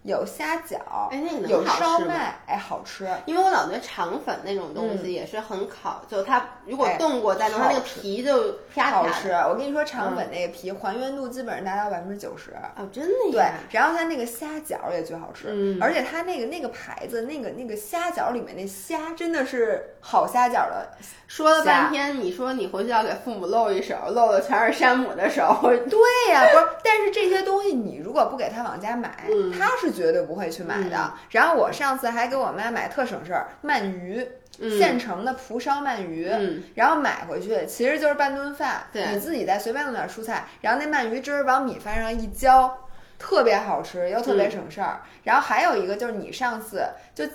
有虾饺，哎，那个有烧麦，哎，好吃。因为我老觉得肠粉那种东西也是很烤，就它如果冻过再弄，它那个皮就啪好吃。我跟你说，肠粉那个皮还原度基本上达到百分之九十。哦，真的对，然后它那个虾饺也巨好吃，嗯，而且它那个那个牌子那个那个虾饺里面那虾真的是好虾饺的。说了半天，你说你回去要给父母露一手，露的全是山姆的手。对呀，不是，但是这些东西你如果不给他往家买，他是。绝对不会去买的。然后我上次还给我妈买特省事儿，鳗鱼，现成的蒲烧鳗鱼，然后买回去其实就是半顿饭。你自己再随便弄点蔬菜，然后那鳗鱼汁儿往米饭上一浇，特别好吃又特别省事儿。然后还有一个就是你上次就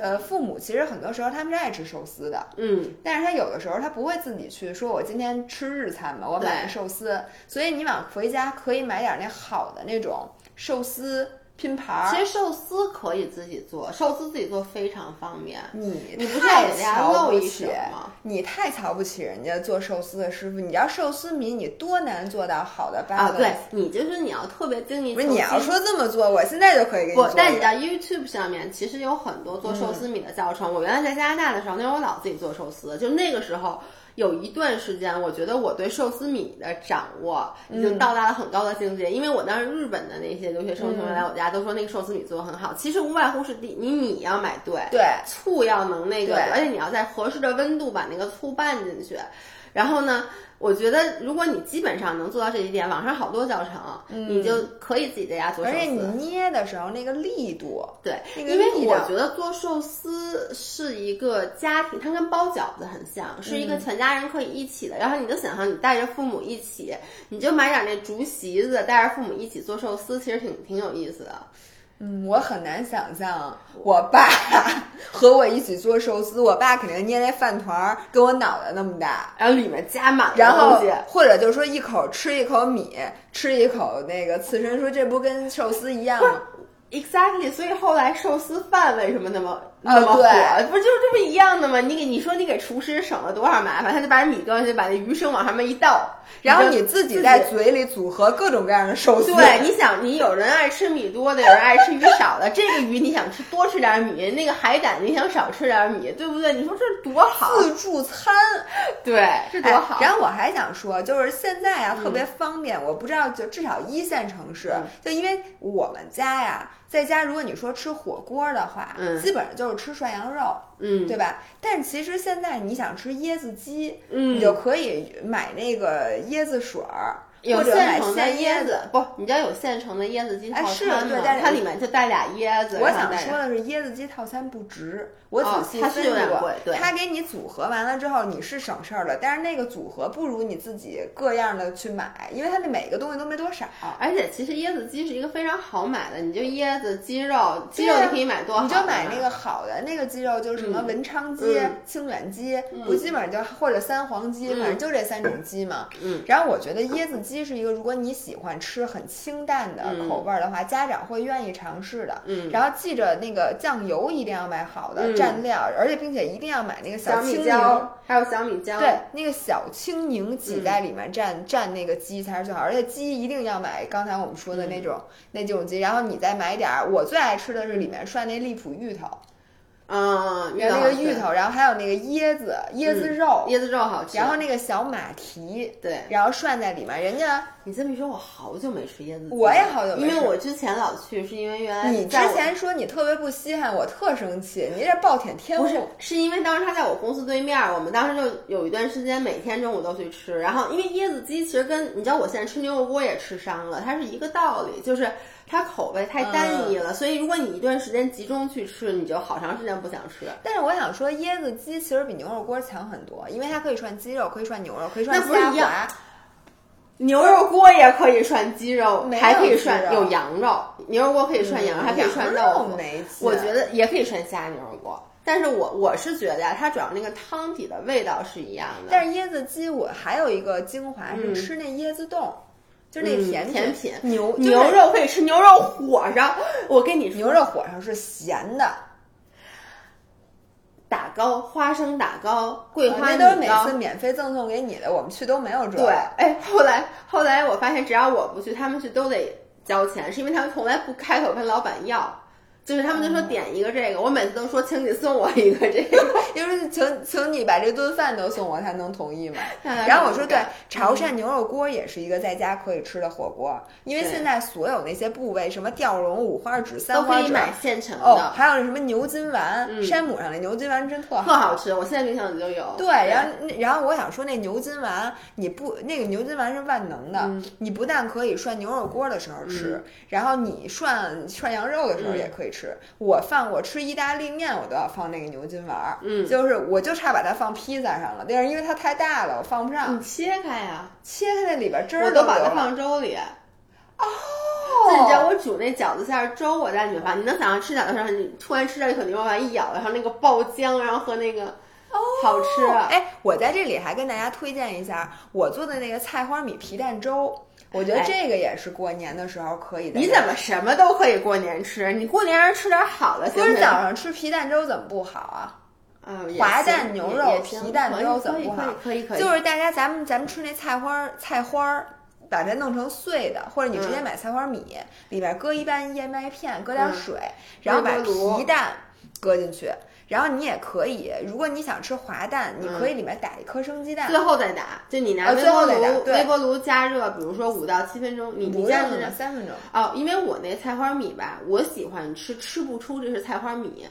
呃父母其实很多时候他们是爱吃寿司的，嗯，但是他有的时候他不会自己去说，我今天吃日餐嘛，我买个寿司。所以你往回家可以买点那好的那种寿司。拼盘，其实寿司可以自己做，寿司自己做非常方便。你你不太瞧不起你太瞧不起人家做寿司的师傅。你要寿司米，你多难做到好的啊！对你就是你要特别精益。不是你要说这么做，我现在就可以给你做。但你在 YouTube 上面其实有很多做寿司米的教程。我原来在加拿大的时候，那会儿我老自己做寿司，就那个时候。有一段时间，我觉得我对寿司米的掌握已经到达了很高的境界，因为我当时日本的那些留学生同学来我家都说那个寿司米做的很好。其实无外乎是第你米要买对，对，醋要能那个，而且你要在合适的温度把那个醋拌进去。然后呢，我觉得如果你基本上能做到这一点，网上好多教程，你就可以自己在家做寿司。而且你捏的时候那个力度，对，那个因为我觉得做寿司是一个家庭，它跟包饺子很像，是嗯一个全家人可以一起的。然后你就想象你带着父母一起，你就买点那竹席子，带着父母一起做寿司，其实挺挺有意思的。嗯，我很难想象我爸和我一起做寿司，我爸肯定捏那饭团儿跟我脑袋那么大，然后里面加满了然后东西，或者就是说一口吃一口米，吃一口那个刺身，说这不跟寿司一样吗？Exactly，所以后来寿司饭为什么那么啊那么火？对不就是这么一样的吗？你给你说你给厨师省了多少麻烦，他就把米端上去，把那鱼生往上面一倒，然后你自己在嘴里组合各种各样的寿司，对，你想，你有人爱吃米多的，有人爱吃鱼少的。这个鱼你想吃多吃点米，那个海胆你想少吃点米，对不对？你说这多好，自助餐。对，这多好。哎然后我还想说，就是现在啊，特别方便。我不知道，就至少一线城市，嗯就因为我们家呀，在家如果你说吃火锅的话，嗯。基本上就是吃涮羊肉，嗯，对吧？但其实现在你想吃椰子鸡，嗯。你就可以买那个椰子水儿，有现成的椰子，不，你知道有现成的椰子鸡套哎是餐吗？对但是它里面就带俩椰子。我想说的是，椰子鸡套餐不值。我哦仔细它是分析过有点贵，对它给你组合完了之后，你是省事儿了，但是那个组合不如你自己各样的去买，因为它那每个东西都没多少。而且其实椰子鸡是一个非常好买的，你就椰子、鸡肉，鸡肉你可以买多好你，就买那个好的那个鸡肉，就是什么嗯文昌鸡、嗯清远鸡，不基本上就或者三黄鸡，嗯反正就这三种鸡嘛。嗯。然后我觉得椰子鸡是一个，如果你喜欢吃很清淡的嗯口味儿的话，家长会愿意尝试的。嗯然后记着那个酱油一定要买好的、嗯蘸料，而且并且一定要买那个小米青柠。椒，还有小米椒，对，那个小青柠挤在里面蘸、蘸那个鸡才是最好，而且鸡一定要买刚才我们说的那种、那几种鸡，然后你再买点儿，我最爱吃的是里面涮那荔浦芋头，嗯，然后那个芋头，然后还有那个椰子椰子肉，椰子肉好吃，然后那个小马蹄，对然后涮在里面，人家你这么一说，我好久没吃椰子鸡。我也好久没吃因为我之前老去，是因为原来你之前说你特别不稀罕，我特生气，你这暴殄天物不是物。，是因为当时他在我公司对面儿，我们当时就有一段时间每天中午都去吃。然后因为椰子鸡其实跟你知道我现在吃牛肉锅也吃伤了，它是一个道理，就是它口味太单一了。嗯所以如果你一段时间集中去吃，你就好长时间不想吃。但是我想说，椰子鸡其实比牛肉锅强很多，因为它可以涮鸡肉，可以涮牛肉，可以涮虾滑。牛肉锅也可以涮鸡肉，还可以涮有羊肉。牛肉锅可以涮羊肉，还可以涮羊豆腐。肉我觉得也可以涮虾牛肉锅，但是我我是觉得呀，它主要那个汤底的味道是一样的。但是椰子鸡我还有一个精华是嗯吃那椰子冻，就是那嗯甜甜品品牛牛肉可以吃，牛肉火烧。我跟你说，牛肉火烧是咸的，打糕，花生打糕，桂花米那都是每次。免费赠送给你的，我们去都没有这。对，哎，后来后来我发现，只要我不去，他们去都得交钱，是因为他们从来不开口跟老板要。就是他们就说点一个这个，我每次都说请你送我一个这个，因为请请你把这顿饭都送我他能同意吗。然后我说对潮汕牛肉锅也是一个在家可以吃的火锅，因为现在所有那些部位，什么吊龙、五花趾、都三花趾，可以买现成哦，的，还有那什么牛筋丸，嗯。山姆上的牛筋丸真特特好吃。我现在冰箱里就有。对，然后那然后我想说，那牛筋丸你不那个牛筋丸是万能的，嗯。你不但可以涮牛肉锅的时候吃，然后你涮涮羊肉的时候也可以吃。我放我吃意大利面，我都要放那个牛筋丸儿，嗯就是我就差把它放披萨上了，但是因为它太大了，我放不上，你切开呀，切开那里边汁儿嗯我都把它放粥里。哦，那你知道我煮那饺子馅儿粥，我在里面放。你能想象吃饺子馅儿，你突然吃到一口牛肉丸一咬，然后那个爆浆，然后和那个好吃。哎，我在这里还跟大家推荐一下我做的那个菜花米皮蛋粥，我觉得哎这个也是过年的时候可以的。你怎么什么都可以过年吃？你过年人吃点好的，不是行不行早上吃皮蛋粥怎么不好啊？嗯，滑蛋牛肉皮蛋粥怎么不好可以可以，就是大家咱们咱们吃那菜花儿菜花儿，把它弄成碎的，或者你直接嗯买菜花米，里边搁一半燕麦片，搁点嗯水，然后把皮蛋搁进去。然后你也可以，如果你想吃滑蛋，你可以里面打一颗生鸡蛋最，后再打，就你拿微波炉微波炉加热，比如说五到七分钟，你你不加热用三分钟。哦，因为我那菜花米吧，我喜欢吃吃不出这是菜花米，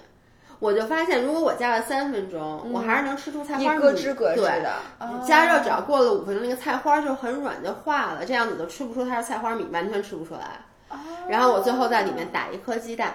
我就发现，如果我加了三分钟，我还是能吃出菜花米。咯吱咯吱对的，哦加热只要过了五分钟，那个菜花就很软就化了，这样子就吃不出它是菜花米，完全吃不出来。哦然后我最后在里面打一颗鸡蛋，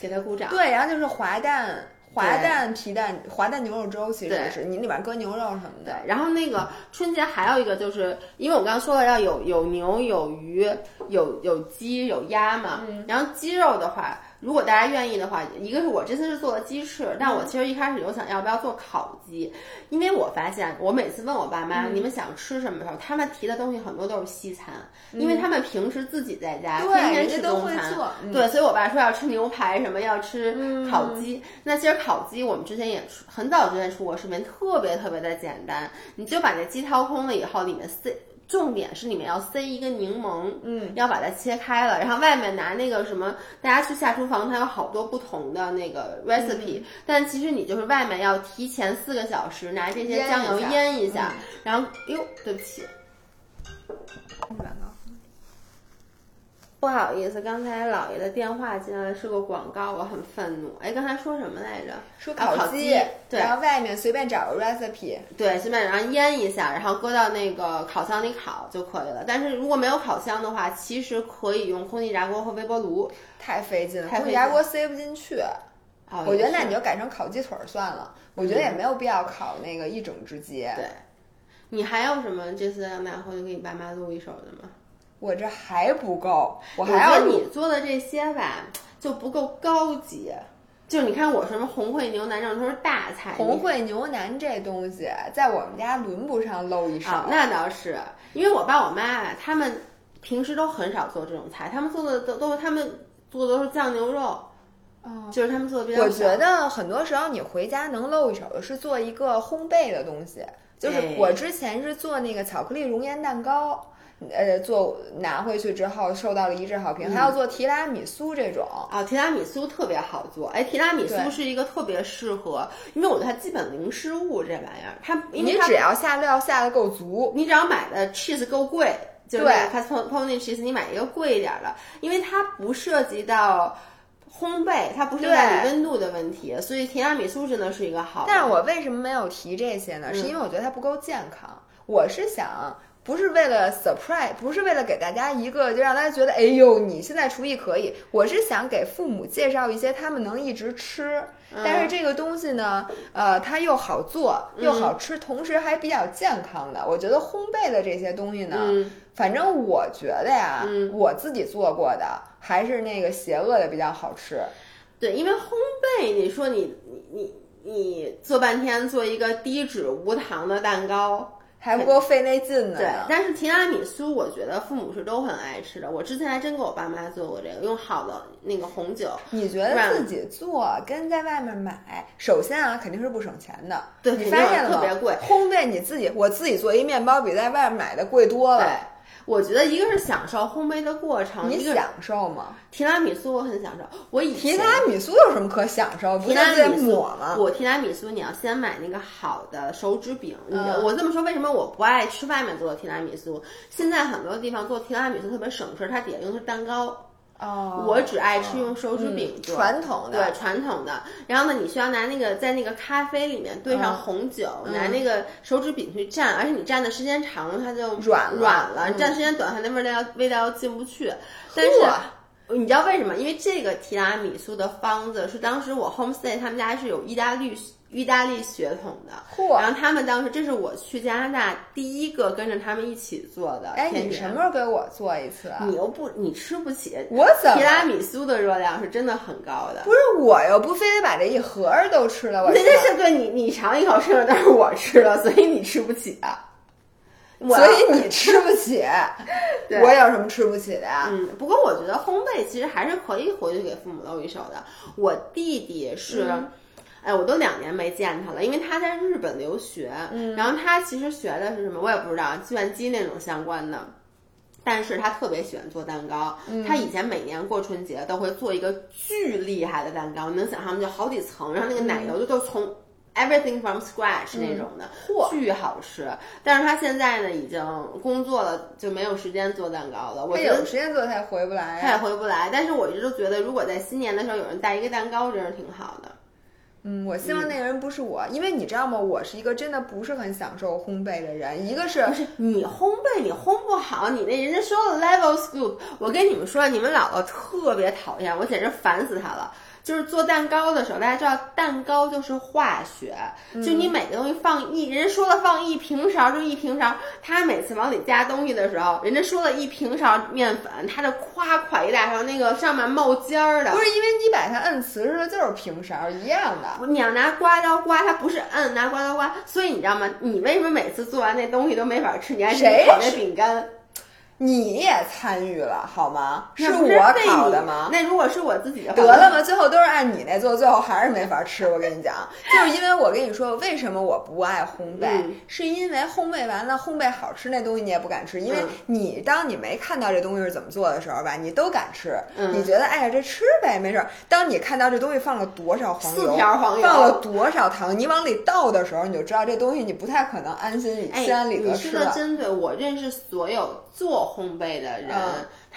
给它鼓掌。对，然后就是滑蛋、滑蛋皮蛋、滑蛋牛肉粥，其实对是你里边搁牛肉什么对的。，然后那个春节还有一个就是，因为我刚刚说了要有有牛有鱼有有鸡有鸭嘛，嗯然后鸡肉的话，如果大家愿意的话，一个是我这次是做了鸡翅，但嗯我其实一开始有想要不要做烤鸡，因为我发现我每次问我爸妈、嗯。你们想吃什么的时候，他们提的东西很多都是西餐，因为他们平时自己在家、天天吃中餐，会做嗯。对，所以我爸说要吃牛排什么，要吃烤鸡。那其实烤鸡我们之前也出很早之前出过视频，特别特别的简单，你就把那鸡掏空了以后，里面塞。重点是里面要塞一个柠檬，嗯，要把它切开了，然后外面拿那个什么，大家去下厨房，它有好多不同的那个 recipe，、但其实你就是外面要提前四个小时拿这些酱油一下。腌一下，然后哟，对不起，不好意思，刚才姥爷的电话进来是个广告，我很愤怒。哎，刚才说什么来着？说啊烤鸡，对然后外面随便找个 recipe，对，随便然后腌一下，然后搁到那个烤箱里烤就可以了。但是如果没有烤箱的话，其实可以用空气炸锅和微波炉。太费劲了，空气炸锅塞不进去。哦我觉得那你就改成烤鸡腿儿算了，我觉得也没有必要烤那个一整只鸡。对。你还有什么这次要买回去给你爸妈录一手的吗？我这还不够，我我觉得还要录你做的这些吧就不够高级。就你看我什么红烩牛腩这种都是大菜，红烩牛腩这东西，在我们家轮不上露一手。啊，那倒是，因为我爸我妈啊，他们平时都很少做这种菜，他们做的都都是他们做的都是酱牛肉，哦就是他们做的比较我觉得很多时候你回家能露一手的是做一个烘焙的东西，就是哎我之前是做那个巧克力熔岩蛋糕。呃，做拿回去之后受到了一致好评，嗯还要做提拉米苏这种，啊，提拉米苏特别好做，哎，提拉米苏是一个特别适合，因为我觉得它基本零失误这玩意儿，它你只要下料下的够足，你只要买的 cheese 够贵，就是对那个 cosmopony cheese，你买一个贵一点的，因为它不涉及到烘焙，它不是在对你温度的问题，所以提拉米苏真的是一个好。但是我为什么没有提这些呢？是因为我觉得它不够健康。我是想，不是为了 surprise，不是为了给大家一个就让大家觉得，哎呦，你现在厨艺可以。我是想给父母介绍一些他们能一直吃，但是这个东西呢，呃，它又好做又好吃，同时还比较健康的。我觉得烘焙的这些东西呢，嗯反正我觉得呀，嗯我自己做过的还是那个邪恶的比较好吃。对，因为烘焙，你说你你你你做半天做一个低脂无糖的蛋糕。还不够费那劲呢。对，但是提拉米苏，我觉得父母是都很爱吃的。我之前还真给我爸妈做过这个，用好的那个红酒。你觉得自己做跟在外面买，首先啊肯定是不省钱的。对你发现了吗？特别贵烘焙你自己，我自己做一面包比在外面买的贵多对了。，我觉得一个是享受烘焙的过程，你享受吗？提拉米苏我很享受。我以前提拉米苏有什么可享受？不提拉米苏抹吗？我提拉米苏你要先买那个好的手指饼。你嗯我这么说，为什么我不爱吃外面做的提拉米苏？现在很多地方做提拉米苏特别省事，它底下用的是蛋糕。哦，我只爱吃用手指饼传统的。对传统的。然后呢，你需要拿那个在那个咖啡里面兑上嗯。红酒，嗯。拿那个手指饼去蘸，而且你蘸的时间长了，它就软了。软了；嗯。蘸时间短，它那味道要味道又进不去。但是你知道为什么？因为这个提拉米苏的方子是当时我 homestay 他们家是有意大利意大利血统的，嚯然后他们当时这是我去加拿大第一个跟着他们一起做的哎。你什么时候给我做一次啊？你又不你吃不起，我怎么提拉米苏的热量是真的很高的。不是我又不非得把这一盒儿都吃了，我那那是对你你尝一口吃了，但是我吃了，所以你吃不起啊。我所以你吃不起，对我有什么吃不起的呀？嗯，不过我觉得烘焙其实还是可以回去给父母露一手的。我弟弟是，嗯哎，我都两年没见他了，因为他在日本留学，嗯然后他其实学的是什么，我也不知道，计算机那种相关的。但是他特别喜欢做蛋糕，嗯他以前每年过春节都会做一个巨厉害的蛋糕，你能想象吗？就好几层，然后那个奶油就都从 everything from scratch 那种的，嚯巨好吃。但是他现在呢，已经工作了，就没有时间做蛋糕了。我他觉得有时间做，他也回不来他也。回不来。但是我一直都觉得，如果在新年的时候有人带一个蛋糕，真是挺好的。嗯，我希望那个人不是我，因为你知道吗？我是一个真的不是很享受烘焙的人。一个是不是你烘焙你烘不好，你那人家说了 level scoop，我跟你们说，你们姥姥特别讨厌，我简直烦死她了。就是做蛋糕的时候，大家知道蛋糕就是化学，就你每个东西放一，人家说了放一平勺就一平勺，他每次往里加东西的时候，人家说了一平勺面粉，他就夸夸一大勺，那个上面冒尖儿的。不是因为你把它摁瓷实了，就是平勺一样的。你要拿刮刀刮，它不是摁，拿刮刀刮。所以你知道吗？你为什么每次做完那东西都没法吃？你还谁烤那饼干？你也参与了好吗？是我烤的吗？那如果是我自己的，得了吗？最后都是按你那做，最后还是没法吃。我跟你讲，就是因为我跟你说，为什么我不爱烘焙？是因为烘焙完了，烘焙好吃那东西你也不敢吃，因为你当你没看到这东西是怎么做的时候吧，你都敢吃。你觉得哎呀这吃呗没事儿。当你看到这东西放了多少黄油，四条黄油，放了多少糖，你往里倒的时候，你就知道这东西你不太可能安心心安理得吃了。你说的真对，我认识所有做烘焙的人。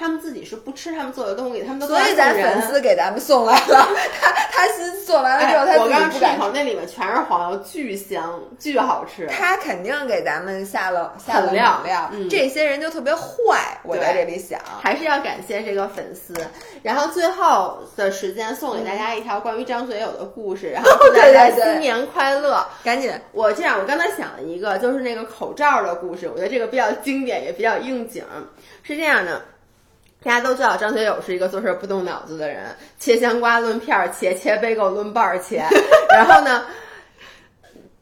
他们自己是不吃他们做的东西，他们都所以咱粉丝给咱们送来了。他他新做完了之后，他我刚吃一口，那里面全是黄油，巨香，巨好吃。他肯定给咱们下了下了料料。这些人就特别坏，我在这里想，还是要感谢这个粉丝。然后最后的时间送给大家一条关于张学友的故事，然后 祝大家新年快乐。赶紧，我这样，我刚才想了一个，就是那个口罩的故事，我觉得这个比较经典，也比较应景。是这样的，大家都知道张学友是一个做事不动脑子的人，切香瓜论片儿切，切杯狗论瓣儿切。然后呢，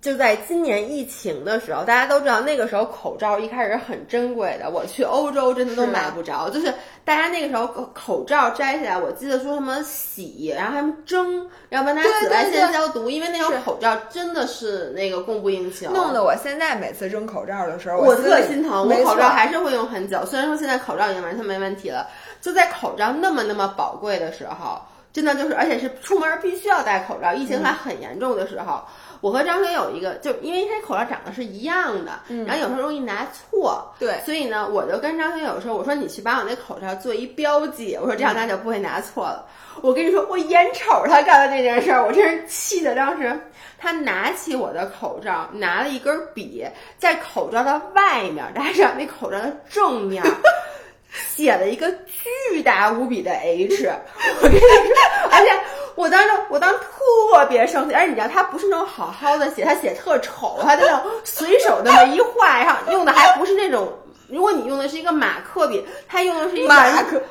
就在今年疫情的时候，大家都知道那个时候口罩一开始很珍贵的，我去欧洲真的都买不着，就是。大家那个时候口罩摘下来，我记得说什么洗，然后还蒸，要不然拿紫外线消毒，因为那时候口罩真的是那个供不应求。弄得我现在每次扔口罩的时候，我特心疼。我口罩还是会用很久，虽然说现在口罩已经完全没问题了，就在口罩那么那么宝贵的时候，真的就是，而且是出门必须要戴口罩，疫情还很严重的时候。我和张学友一个，就因为他口罩长得是一样的，然后有时候容易拿错，对，所以呢，我就跟张学友说：“我说你去把我那口罩做一标记，我说这样大家就不会拿错了。”我跟你说，我眼瞅他干的这件事儿，我真是气的。当时他拿起我的口罩，拿了一根笔，在口罩的外面，大家知道那口罩的正面。写了一个巨大无比的 H，我跟你说，而且我当时我当时特别生气，而且你知道他不是那种好好的写，他写特丑，他那种随手那么一画，然后用的还不是那种，如果你用的是一个马克笔，他用的是一个马克。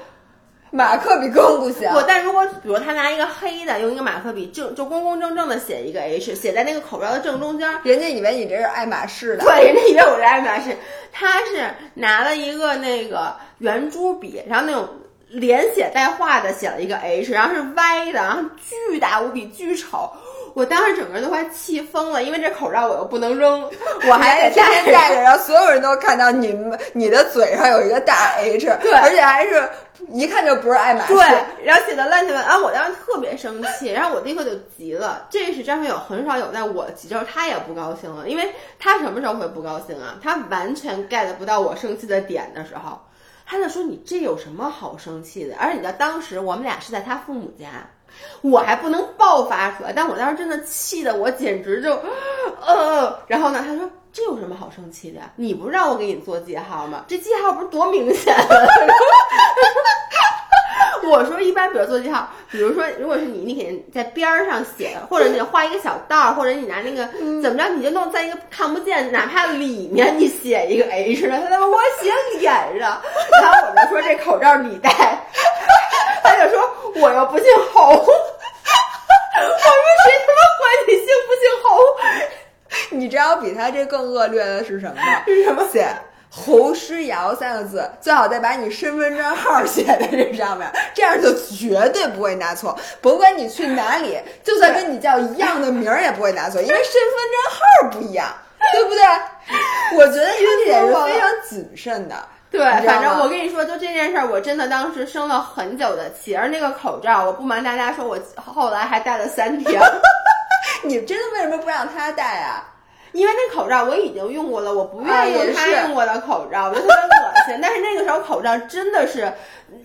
马克笔更不行。我但如果比如他拿一个黑的，用一个马克笔正就公公正正的写一个 H，写在那个口罩的正中间，人家以为你这是爱马仕的。对，人家以为我是爱马仕。他是拿了一个那个圆珠笔，然后那种连写带画的写了一个 H，然后是歪的，然后巨大无比，巨丑。我当时整个人都快气疯了，因为这口罩我又不能扔，我还得天天戴着，然后所有人都看到你们你的嘴上有一个大 H，对，而且还是一看就不是爱马仕，对，然后写的乱七八糟，我当时特别生气，然后我立刻就急了。这是张学友很少有在我急之后他也不高兴了，因为他什么时候会不高兴啊？他完全 get 不到我生气的点的时候，他就说你这有什么好生气的？而且你知道当时我们俩是在他父母家。我还不能爆发出来，但我当时真的气的我简直就，呃，然后呢，他说这有什么好生气的呀？你不是让我给你做记号吗？这记号不是多明显？我说一般，比如做记号，比如说如果是你，你肯定在边儿上写，或者你画一个小道儿，或者你拿那个怎么着，你就弄在一个看不见，哪怕里面你写一个 H 呢？他他妈我写脸上，然后我就说这口罩你戴，他就说。我又不姓侯，我说谁他妈管你姓不姓侯？你知道比他这更恶劣的是什么吗？是什么？写侯诗瑶三个字，最好再把你身份证号写在这上面，这样就绝对不会拿错。甭管你去哪里，就算跟你叫一样的名儿，也不会拿错，因为身份证号不一样，对不对？我觉得这点是非常谨慎的。对，反正我跟你说，就这件事儿，我真的当时生了很久的气。而那个口罩，我不瞒大家说，我后来还戴了三天。你真的为什么不让他戴啊？因为那口罩我已经用过了，我不愿意用他用过的口罩，我觉得特别恶心。但是那个时候口罩真的是，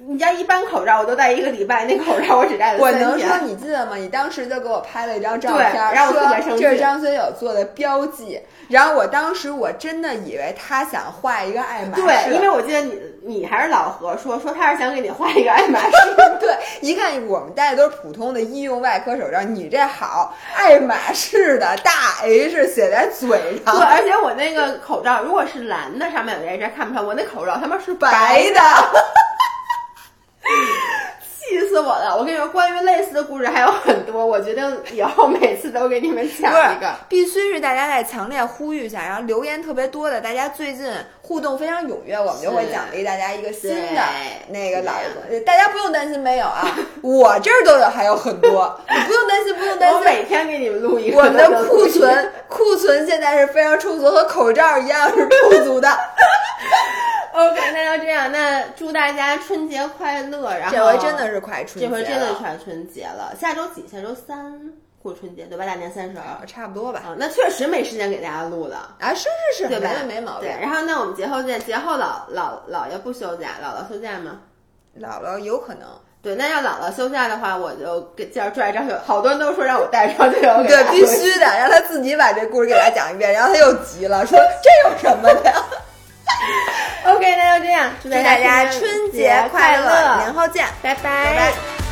你像一般口罩我都戴一个礼拜，那口罩我只戴了我三天我能说你记得吗？你当时就给我拍了一张照对片，让我特别说生气这是张学友做的标记。然后我当时我真的以为他想画一个爱马仕，对，因为我记得你你还是老何说 说他是想给你画一个爱马仕。对，一看我们戴的都是普通的医用外科手罩，你这好，爱马仕的大 H 写在嘴 对，上，而且我那个口罩如果是蓝的，上面有 H 看不上，我那口罩他妈是白白的。气死我了！我跟你说，关于类似的故事还有很多，我决定以后每次都给你们讲一个。，必须是大家在强烈呼吁一下，然后留言特别多的，大家最近互动非常踊跃，我们就会奖励大家一个新的对那个老一大家不用担心没有啊，我这儿都有还有很多，你不用担心，不用担心我心。每天给你们录一个。我们的库存库存现在是非常充足，和口罩一样是充足的。OK，那就这样。那祝大家春节快乐！然后这回真的是快春节了，这回真的快春节了。下周几？下周三过春节对吧？大年三十儿。啊差不多吧。啊，那确实没时间给大家录了。啊，是是是，对吧？没没毛病对，。然后那我们节后见。节后姥姥姥爷不休假，姥姥休假吗？姥姥有可能，对，那要姥姥休假的话，我就给介绍拽张学友。好多人都说让我带张学友对必须的，让他自己把这故事给大家讲一遍，然后他又急了，说这有什么的呀？OK，那就这样，祝祝大家春春节快乐，乐，年后见，拜拜拜。